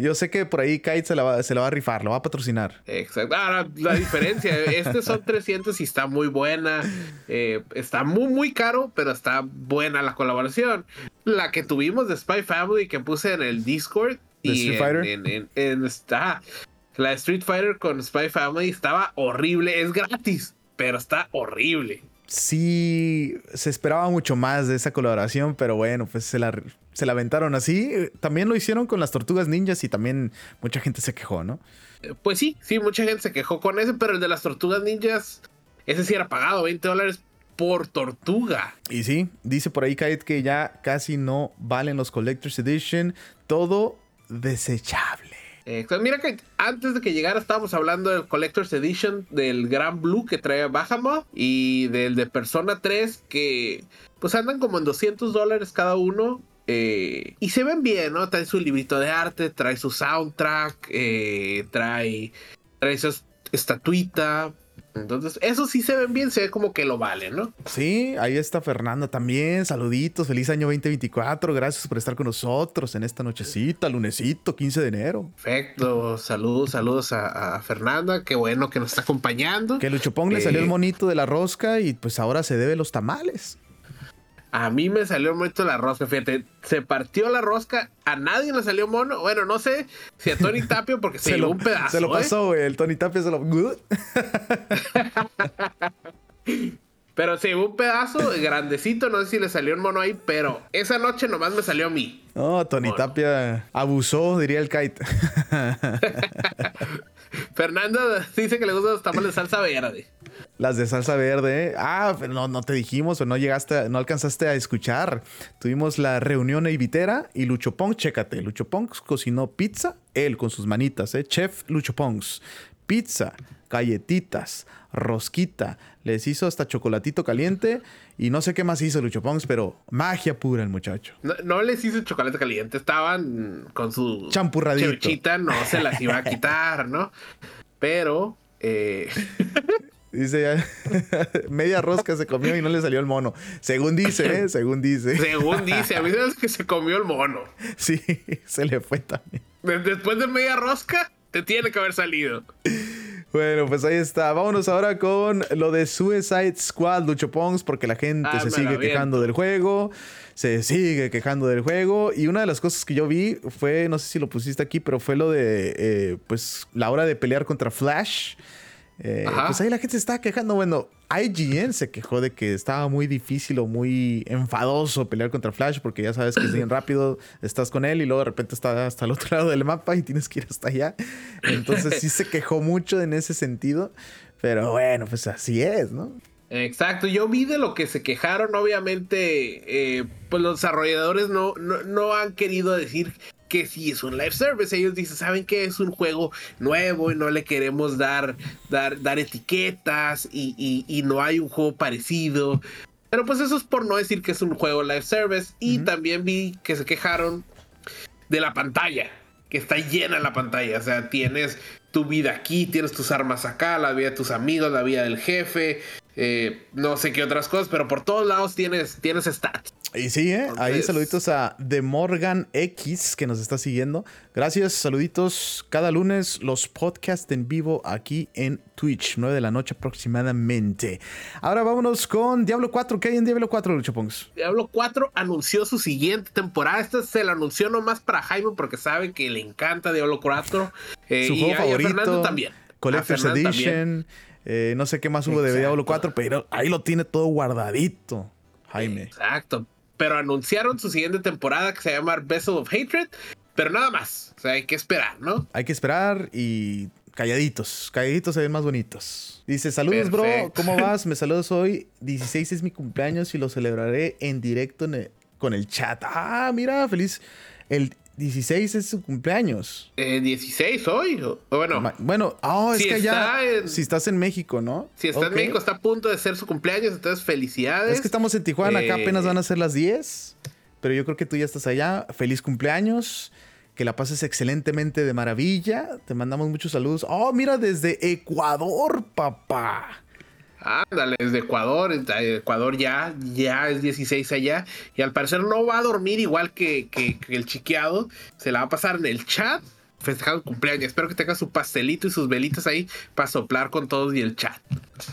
yo sé que por ahí Kite se la, va, se la va a rifar, lo va a patrocinar. Exacto. Ahora, la diferencia, este son 300 y está muy buena. Eh, está muy, muy caro, pero está buena la colaboración. La que tuvimos de Spy Family que puse en el Discord. y Street Fighter? En, está, la Street Fighter con Spy Family estaba horrible. Es gratis, pero está horrible sí se esperaba mucho más de esa colaboración, pero bueno, pues se la, se la aventaron así. También lo hicieron con las tortugas ninjas y también mucha gente se quejó, ¿no? Eh, pues sí, sí, mucha gente se quejó con ese, pero el de las tortugas ninjas, ese sí era pagado, 20 dólares. por tortuga. Y sí, dice por ahí Kite que ya casi no valen los Collector's Edition. Todo desechable. Mira que antes de que llegara estábamos hablando del Collector's Edition del Gran Blue que trae Bahamut y del de Persona 3 que pues andan como en 200 dólares cada uno. Eh, y se ven bien, ¿no? Trae su librito de arte, trae su soundtrack, eh, trae, trae su estatuita, entonces, eso sí se ven bien, se ve como que lo vale, ¿no? Sí, ahí está Fernanda también. Saluditos, feliz año 2024. Gracias por estar con nosotros en esta nochecita, lunesito, 15 de enero. Perfecto, saludos, saludos a, Fernanda. Qué bueno que nos está acompañando. Que Luchopong le salió el eh, monito de la rosca y pues ahora se debe los tamales. A mí me salió momento la rosca, fíjate, se partió la rosca, a nadie le salió mono. Bueno, no sé si a Tony Tapio porque se, llevó un pedazo. Se lo ¿eh? pasó, güey. El Tony Tapio se lo. pero se llevó un pedazo grandecito, no sé si le salió un mono ahí, pero esa noche nomás me salió a mí. No, Tony Tapia abusó, diría el kite. Fernando dice que le gustan los tamales de salsa verde. Las de salsa verde. Ah, no, no te dijimos o no llegaste, no alcanzaste a escuchar. Tuvimos la reunión evitera y Lucho Pong, chécate. Lucho Pong cocinó pizza, él con sus manitas, ¿eh? Chef Lucho Pongs. Pizza, galletitas, rosquita. Les hizo hasta chocolatito caliente y no sé qué más hizo Lucho Pongs, pero magia pura el muchacho. No, les hizo chocolate caliente, estaban con su champurradito. no se las iba a quitar, ¿no? Pero eh... Dice media rosca se comió y no le salió el mono. Según dice, ¿eh? Según dice. Según dice, a mí es que se comió el mono. Sí, se le fue también. Después de media rosca, te tiene que haber salido. Bueno, pues ahí está. Vámonos ahora con lo de Suicide Squad, Lucho Pongs, porque la gente ah, se sigue quejando del juego. Se sigue quejando del juego. Y una de las cosas que yo vi fue, no sé si lo pusiste aquí, pero fue lo de, eh, pues, la hora de pelear contra Flash. Eh, pues ahí la gente se estaba quejando. Bueno, IGN se quejó de que estaba muy difícil o muy enfadoso pelear contra Flash porque ya sabes que es bien rápido, estás con él y luego de repente está hasta el otro lado del mapa y tienes que ir hasta allá. Entonces sí se quejó mucho en ese sentido. Pero bueno, pues así es, ¿no? Exacto, yo vi de lo que se quejaron, obviamente, eh, pues los desarrolladores no, no, no, han querido decir que si es un live service. Ellos dicen, ¿saben que es un juego nuevo y no le queremos dar, dar, dar etiquetas y, y, no hay un juego parecido? Pero pues eso es por no decir que es un juego live service. Y también vi que se quejaron de la pantalla, que está llena la pantalla. O sea, tienes tu vida aquí, tienes tus armas acá, la vida de tus amigos, la vida del jefe, eh, no sé qué otras cosas, pero por todos lados tienes, tienes stats. Y sí, ¿eh? ahí saluditos a The Morgan X que nos está siguiendo. Gracias, saluditos. Cada lunes los podcasts en vivo aquí en Twitch, 9 de la noche aproximadamente. Ahora vámonos con Diablo 4. ¿Qué hay en Diablo 4, Lucho Pongs? Diablo 4 anunció su siguiente temporada. Esta se la anunció nomás para Jaime porque sabe que le encanta Diablo 4. Eh, su juego favorito. Fernando también. Collector's Edition. Eh, no sé qué más hubo de Diablo 4, pero ahí lo tiene todo guardadito, Jaime. Exacto pero anunciaron su siguiente temporada que se llama Vessel of Hatred, pero nada más. O sea, hay que esperar, ¿no? Hay que esperar y calladitos, calladitos se ven más bonitos. Dice, saludos, bro, ¿cómo vas? Me saludas hoy. 16 es mi cumpleaños y lo celebraré en directo con el chat. Ah, mira, feliz. El 16 es su cumpleaños. Eh, 16 hoy. Bueno, bueno oh, es que ya. si estás en México, ¿no? Si está en México, está a punto de ser su cumpleaños, entonces felicidades. Es que estamos en Tijuana, acá apenas van a ser las 10. Pero yo creo que tú ya estás allá. Feliz cumpleaños. Que la pases excelentemente de maravilla. Te mandamos muchos saludos. Oh, mira, desde Ecuador, papá. Ándale, desde Ecuador, Ecuador ya, ya es 16 allá. Y al parecer no va a dormir igual que, que, el chiqueado. Se la va a pasar en el chat festejando cumpleaños. Espero que tenga su pastelito y sus velitas ahí para soplar con todos y el chat.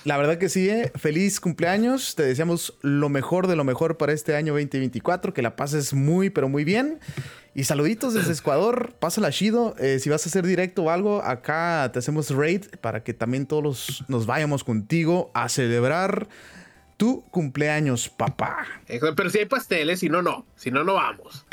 La verdad que sí, ¿eh? feliz cumpleaños. Te deseamos lo mejor de lo mejor para este año 2024. Que la pases muy, pero muy bien. Y saluditos desde Ecuador, pásala chido. Eh, si vas a hacer directo o algo, acá te hacemos raid para que también todos nos vayamos contigo a celebrar tu cumpleaños, papá. Pero si hay pasteles, si no, no. Si no, no vamos.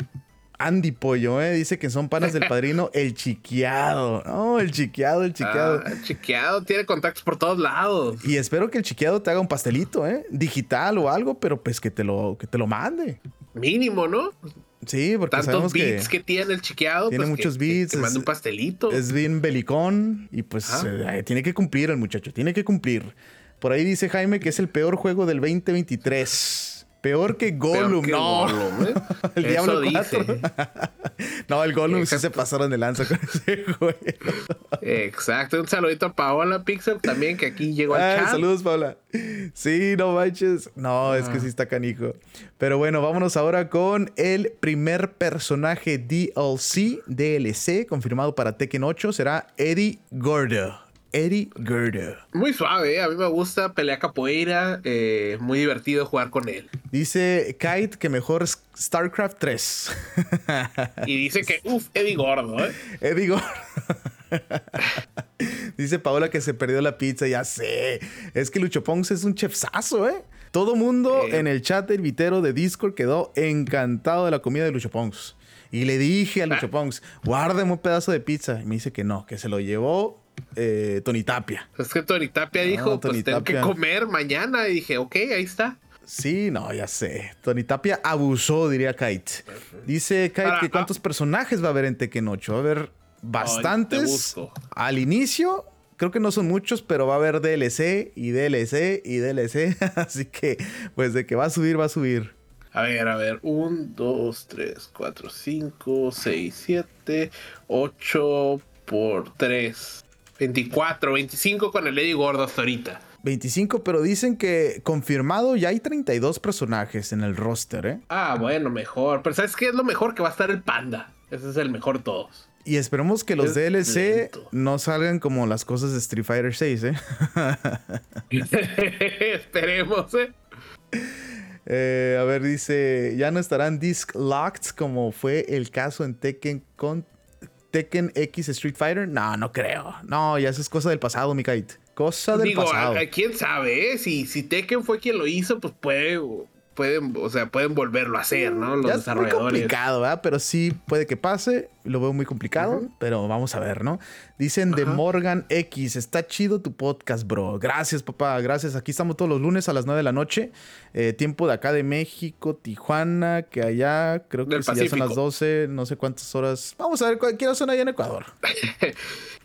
Andy Pollo, ¿eh? Dice que son panas del padrino El Chiqueado. No, el Chiqueado, el Chiqueado. Ah, el Chiqueado tiene contactos por todos lados. Y espero que el Chiqueado te haga un pastelito, ¿eh? Digital o algo, pero pues que te lo, que te lo mande. Mínimo, ¿no? Sí, porque Tantos beats que, que, tiene el chiqueado. tiene pues, muchos que- beats, Que, mande es- un pastelito. es bien belicón y pues eh, tiene que cumplir el muchacho, tiene que cumplir. Por ahí dice Jaime que es el peor juego del 2023. Peor que Peor Gollum, que no. Gollum, ¿eh? El Eso Diablo dice. 4. no, el Gollum sí se pasaron de lanza con ese juego. Exacto. Un saludito a Paola Pixel también, que aquí llegó al Ah, chat. saludos, Paula. Sí, no manches. No, es que sí está canijo. Pero bueno, vámonos ahora con el primer personaje DLC, DLC, confirmado para Tekken 8. Será Eddie Gordo. Eddie Gordo. Muy suave, ¿eh? a mí me gusta, pelea capoeira, eh, muy divertido jugar con él. Dice Kite que mejor StarCraft 3. Y dice que, uff, Eddie Gordo, ¿eh? Eddie Gordo. Dice Paola que se perdió la pizza, ya sé. Es que Lucho Ponce es un chefsazo, ¿eh? Todo mundo Eh. en el chat del vitero de Discord quedó encantado de la comida de Lucho Ponce. Y le dije a Lucho Ah. Guárdeme un pedazo de pizza. Y me dice que no, que se lo llevó eh, Tony Tapia. Es que Tony Tapia dijo, Tony pues tengo que comer mañana. Y dije, ok, ahí está. Sí, no, ya sé. Tony Tapia abusó, diría Kite. Dice Kite que ah. cuántos personajes va a haber en Tekken 8. Va a haber bastantes. Al inicio, creo que no son muchos, pero va a haber DLC y DLC y DLC. Así que, pues de que va a subir, va a subir. A ver, a ver. 1, 2, 3, 4, 5, 6, 7, 8 por 3. 24, 25 con el Eddie Gordo hasta ahorita. 25, pero dicen que confirmado ya hay 32 personajes en el roster, ¿eh? Ah, bueno, mejor. Pero ¿sabes qué es lo mejor? Que va a estar el panda. Ese es el mejor de todos. Y esperemos que los Es DLC lento. no salgan como las cosas de Street Fighter 6, ¿eh? Esperemos, ¿eh? Eh, a ver, dice, ya no estarán disc locked como fue el caso en Tekken con Tekken X Street Fighter. No, no creo. No, ya eso es cosa del pasado, mi Kite. Cosa del Digo, pasado. a- a quién sabe, ¿eh? Si, si Tekken fue quien lo hizo, pues puede, pueden, o sea, pueden volverlo a hacer, ¿no? Los ya es muy desarrolladores. complicado, ¿verdad? Pero sí puede que pase. Lo veo muy complicado, pero vamos a ver, ¿no? Dicen de Ajá. Morgan X, está chido tu podcast, bro. Gracias, papá, gracias. Aquí estamos todos los lunes a las 9 de la noche. Eh, tiempo de acá de México, Tijuana, que allá creo que sí, ya son las 12, no sé cuántas horas. Vamos a ver cualquier zona allá en Ecuador.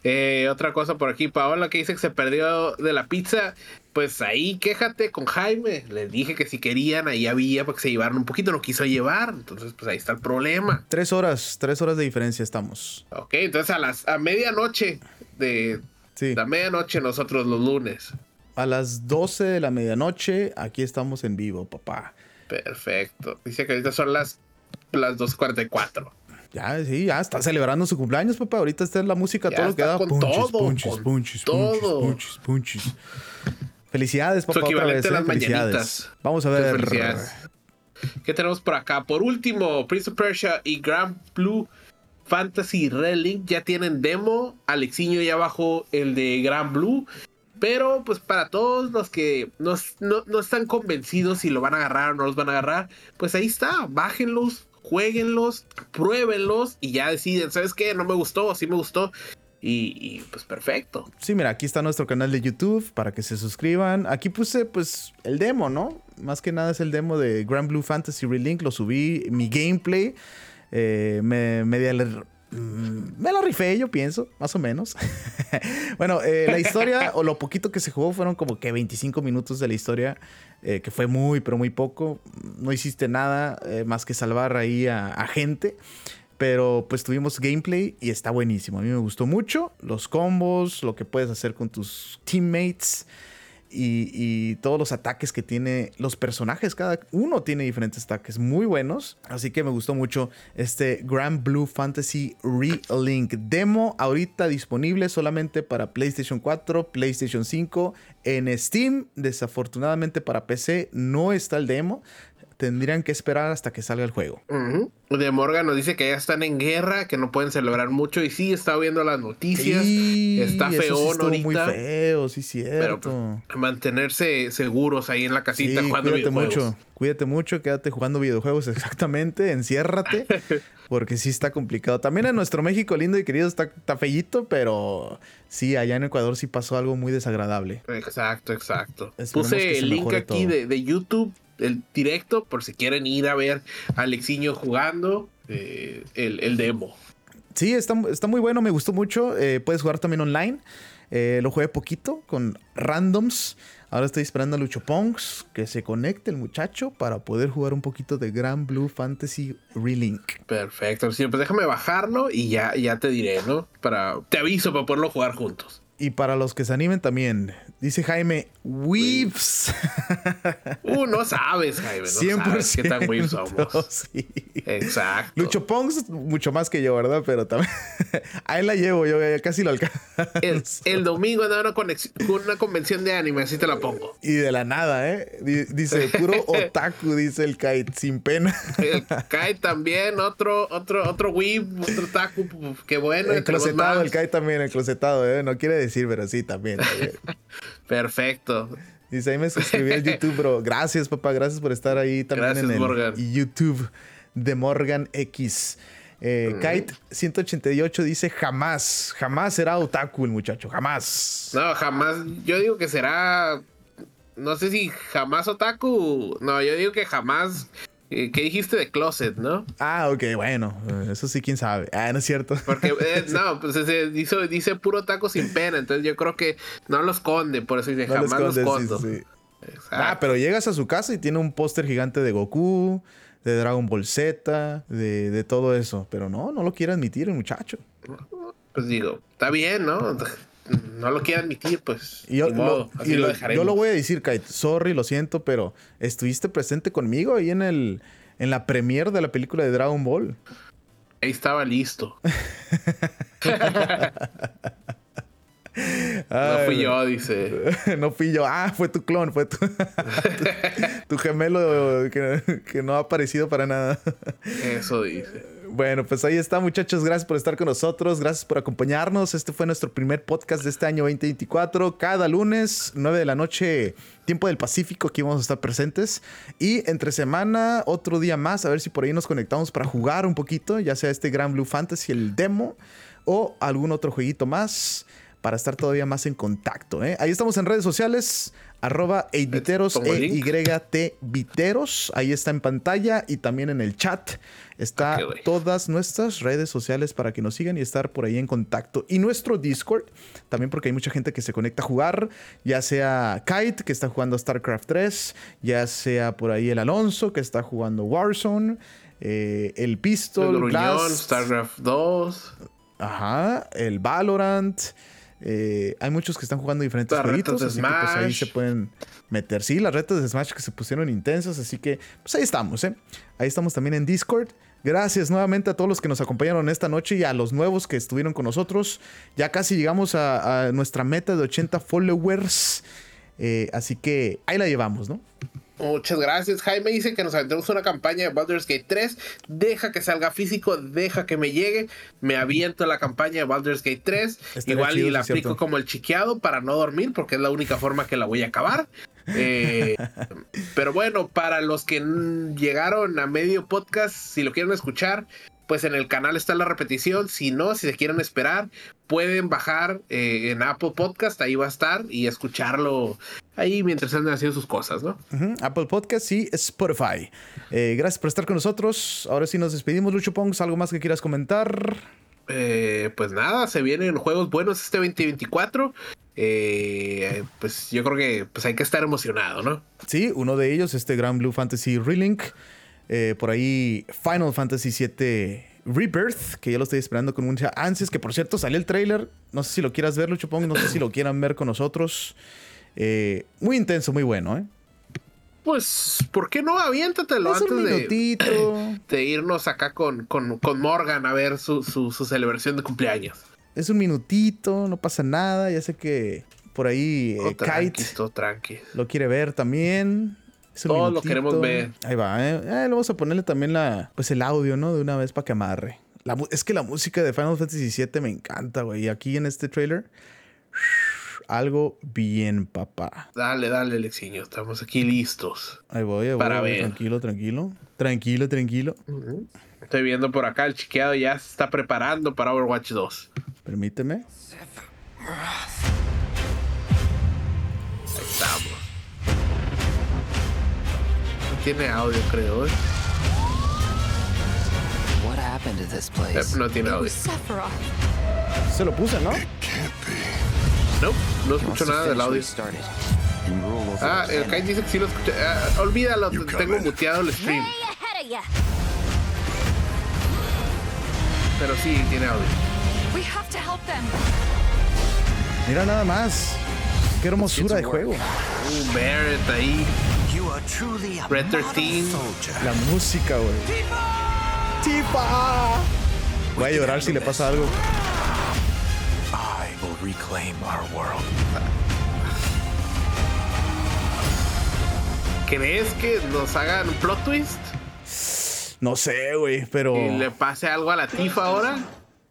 Eh, otra cosa por aquí, Paola, que dice que se perdió de la pizza. Pues ahí quéjate con Jaime. Le dije que si querían, ahí había para que se llevaran un poquito, no quiso llevar. Entonces, pues ahí está el problema. Tres horas, tres horas de diferencia estamos. Ok, entonces a las a medianoche de Sí. la medianoche nosotros los lunes. A las 12 de la medianoche, aquí estamos en vivo, papá. Perfecto. Dice que ahorita son las, las 2.44. Ya, sí, ya está celebrando su cumpleaños, papá. Ahorita está la música, Ya todo lo que da. con Punches, todo, punches, con punches, todo. punches, punches, punches. Felicidades, papá, otra equivalente vez. a ¿eh? las Felicidades. mañanitas. Vamos a ver. ¿Qué tenemos por acá? Por último, Prince of Persia y Grand Blue Fantasy Red Link ya tienen demo. Alexiño ya bajó el de Grand Blue. Pero pues para todos los que no, no- no están convencidos si lo van a agarrar o no los van a agarrar, pues ahí está, bájenlos, jueguenlos, pruébenlos y ya deciden, ¿sabes qué? No me gustó, sí me gustó. Y, pues perfecto. Sí, mira, aquí está nuestro canal de YouTube para que se suscriban. Aquí puse, pues, el demo, ¿no? Más que nada es el demo de Grand Blue Fantasy Relink. Lo subí, mi gameplay. Eh, me, mm, me la rifé, yo pienso, más o menos. bueno, eh, la historia o lo poquito que se jugó fueron como que 25 minutos de la historia, eh, que fue muy, pero muy poco. No hiciste nada más que salvar ahí a gente. Pero pues tuvimos gameplay y está buenísimo. A mí me gustó mucho. Los combos, lo que puedes hacer con tus teammates y, todos los ataques que tiene los personajes. Cada uno tiene diferentes ataques muy buenos. Así que me gustó mucho este Grand Blue Fantasy Relink demo. Ahorita disponible solamente para PlayStation 4, PlayStation 5. En Steam, desafortunadamente para PC, no está el demo. Tendrían que esperar hasta que salga el juego. De Morgan nos dice que ya están en guerra, que no pueden celebrar mucho. Y sí, está viendo las noticias. está feo ahorita. muy feo, sí, cierto. Pero pues, mantenerse seguros ahí en la casita jugando cuídate mucho, cuídate mucho, quédate jugando videojuegos exactamente, enciérrate. porque sí está complicado. También en nuestro México lindo y querido está, está pero sí, allá en Ecuador sí pasó algo muy desagradable. Exacto, exacto. Puse el link aquí de, YouTube, el directo, por si quieren ir a ver a Alexiño jugando eh, el, demo. Sí, está, está, muy bueno, me gustó mucho. Eh, puedes jugar también online. Eh, lo jugué poquito con randoms. Ahora estoy esperando a Lucho Pongs que se conecte el muchacho para poder jugar un poquito de Grand Blue Fantasy Relink. Perfecto, sí, pues déjame bajarlo y ya, ya te diré, ¿no? Para, te aviso para poderlo jugar juntos. Y para los que se animen también, dice Jaime, Weaves. Uh, no sabes, Jaime. No 100%. Sabes qué tan Weaves somos. Sí. Exacto. Lucho Pongs, mucho más que yo, ¿verdad? Pero también. Ahí la llevo, yo casi lo alcanzo. El, domingo andaba con una convención de anime, así te la pongo. Y de la nada, ¿eh? Dice, puro otaku, dice el Kite, sin pena. El Kite también, otro, otro, otro Weave, otro otaku. Qué bueno. El closetado, el Kite también, el closetado, ¿eh? No quiere decir decir, pero sí, también. Perfecto. Dice, ahí me suscribí al YouTube, bro. Gracias, papá. Gracias por estar ahí también en el YouTube de Morgan X. Eh, Kite 188 dice jamás, jamás será otaku el muchacho, jamás. No, jamás. Yo digo que será, no sé si jamás otaku. No, yo digo que jamás ¿Qué dijiste de closet, no? Ah, ok, bueno. Eso sí, quién sabe. Ah, no es cierto. Porque, eh, no, pues dice, dice, puro taco sin pena. Entonces yo creo que no lo esconde. Por eso dice, jamás lo escondo. Ah, pero llegas a su casa y tiene un póster gigante de Goku, de Dragon Ball Z, de, de todo eso. Pero no, no lo quiere admitir el muchacho. Pues digo, está bien, ¿no? No lo quiere admitir, pues. yo, lo, Yo lo voy a decir, Kite. Sorry, lo siento, pero estuviste presente conmigo ahí en el en la premiere de la película de Dragon Ball. Ahí estaba listo. no fui yo, dice. no fui yo. Ah, fue tu clon, fue tu, tu, gemelo que, que, no ha aparecido para nada. Eso dice. Bueno, pues ahí está, muchachos. Gracias por estar con nosotros. Gracias por acompañarnos. Este fue nuestro primer podcast de este año 2024. Cada lunes, 9 de la noche, tiempo del Pacífico, aquí vamos a estar presentes. Y entre semana, otro día más, a ver si por ahí nos conectamos para jugar un poquito, ya sea este Grand Blue Fantasy, el demo, o algún otro jueguito más para estar todavía más en contacto. ¿eh? Ahí estamos en redes sociales arroba eiviteros, e viteros. Ahí está en pantalla y también en el chat. Está todas nuestras redes sociales para que nos sigan y estar por ahí en contacto. Y nuestro Discord, también porque hay mucha gente que se conecta a jugar, ya sea Kite, que está jugando StarCraft 3, ya sea por ahí el Alonso, que está jugando Warzone, eh, el Pistol, el StarCraft 2. Ajá, el Valorant. Eh, hay muchos que están jugando diferentes jueguitos, así que pues ahí se pueden meter. Sí, las retas de Smash que se pusieron intensas, así que pues ahí estamos, ¿eh? Ahí estamos también en Discord. Gracias nuevamente a todos los que nos acompañaron esta noche y a los nuevos que estuvieron con nosotros. Ya casi llegamos a, nuestra meta de 80 followers. Eh, así que ahí la llevamos, ¿no? Muchas gracias. Jaime dice que nos aventemos una campaña de Baldur's Gate 3. Deja que salga físico, deja que me llegue. Me aviento la campaña de Baldur's Gate 3. Igual y la aplico como el chiqueado para no dormir, porque es la única forma que la voy a acabar. Eh, pero bueno, para los que llegaron a medio podcast, si lo quieren escuchar, pues en el canal está la repetición. Si no, si se quieren esperar, pueden bajar eh, en Apple Podcast, ahí va a estar y escucharlo ahí mientras andan haciendo sus cosas, ¿no? Apple Podcast y Spotify. Eh, gracias por estar con nosotros. Ahora sí nos despedimos, Lucho Pongs. ¿Algo más que quieras comentar? Eh, pues nada, se vienen juegos buenos este 2024. pues yo creo que pues hay que estar emocionado, ¿no? Sí, uno de ellos, este Grand Blue Fantasy Relink. Por ahí Final Fantasy VII Rebirth, que ya lo estoy esperando con mucha ansias, que por cierto salió el trailer, no sé si lo quieras ver, Lucho Pong, no sé si lo quieran ver con nosotros. Eh, muy intenso, muy bueno, ¿eh? Pues, ¿por qué no? Aviéntatelo antes de, de, irnos acá con, con, Morgan a ver su, celebración de cumpleaños. Es un minutito, no pasa nada, ya sé que por ahí eh, Kite tranqui. lo quiere ver también. Todos lo queremos ver. Ahí va, ¿eh? Eh, le vamos a ponerle también la, pues el audio, ¿no? De una vez para que amarre. La es que la música de Final Fantasy VII me encanta, güey. Y aquí en este trailer, algo bien, papá. Dale, dale, Lexiño. Estamos aquí listos. Ahí voy, ahí voy, Para ahí voy, ver. Tranquilo, tranquilo. Tranquilo, tranquilo. Estoy viendo por acá, el chiqueado ya se está preparando para Overwatch 2. Permíteme. Estamos. Tiene audio, creo. ¿eh? What happened to this Eh, place? No tiene audio. Se lo puse, ¿no? No, no escucho nada del audio. Ah, el Kai dice que sí lo escuché. Ah, olvídalo, tengo muteado el stream. Pero sí, tiene audio. Mira nada más. Qué hermosura de juego. Uh, Barrett ahí. Red model 13. soldier. La música, güey. ¡Tifa! Voy a llorar si le pasa algo. I will reclaim our world. ¿Crees que nos hagan un plot twist? No sé, güey, pero ¿Y le pase algo a la Tifa ahora?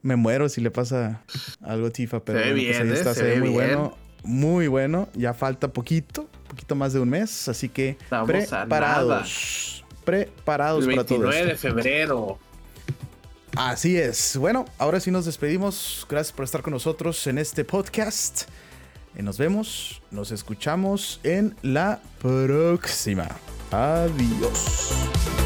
me muero si le pasa algo a Tifa. Pero Se ve bueno, pues bien, ahí ¿eh? está, Se se ve ve muy bien. bueno. Muy bueno. Ya falta poquito, poquito más de un mes. Así que Estamos preparados. Preparados El para todo 29 de febrero. Así es. Bueno, ahora sí nos despedimos. Gracias por estar con nosotros en este podcast. Eh, Nos vemos, nos escuchamos en la próxima. Adiós.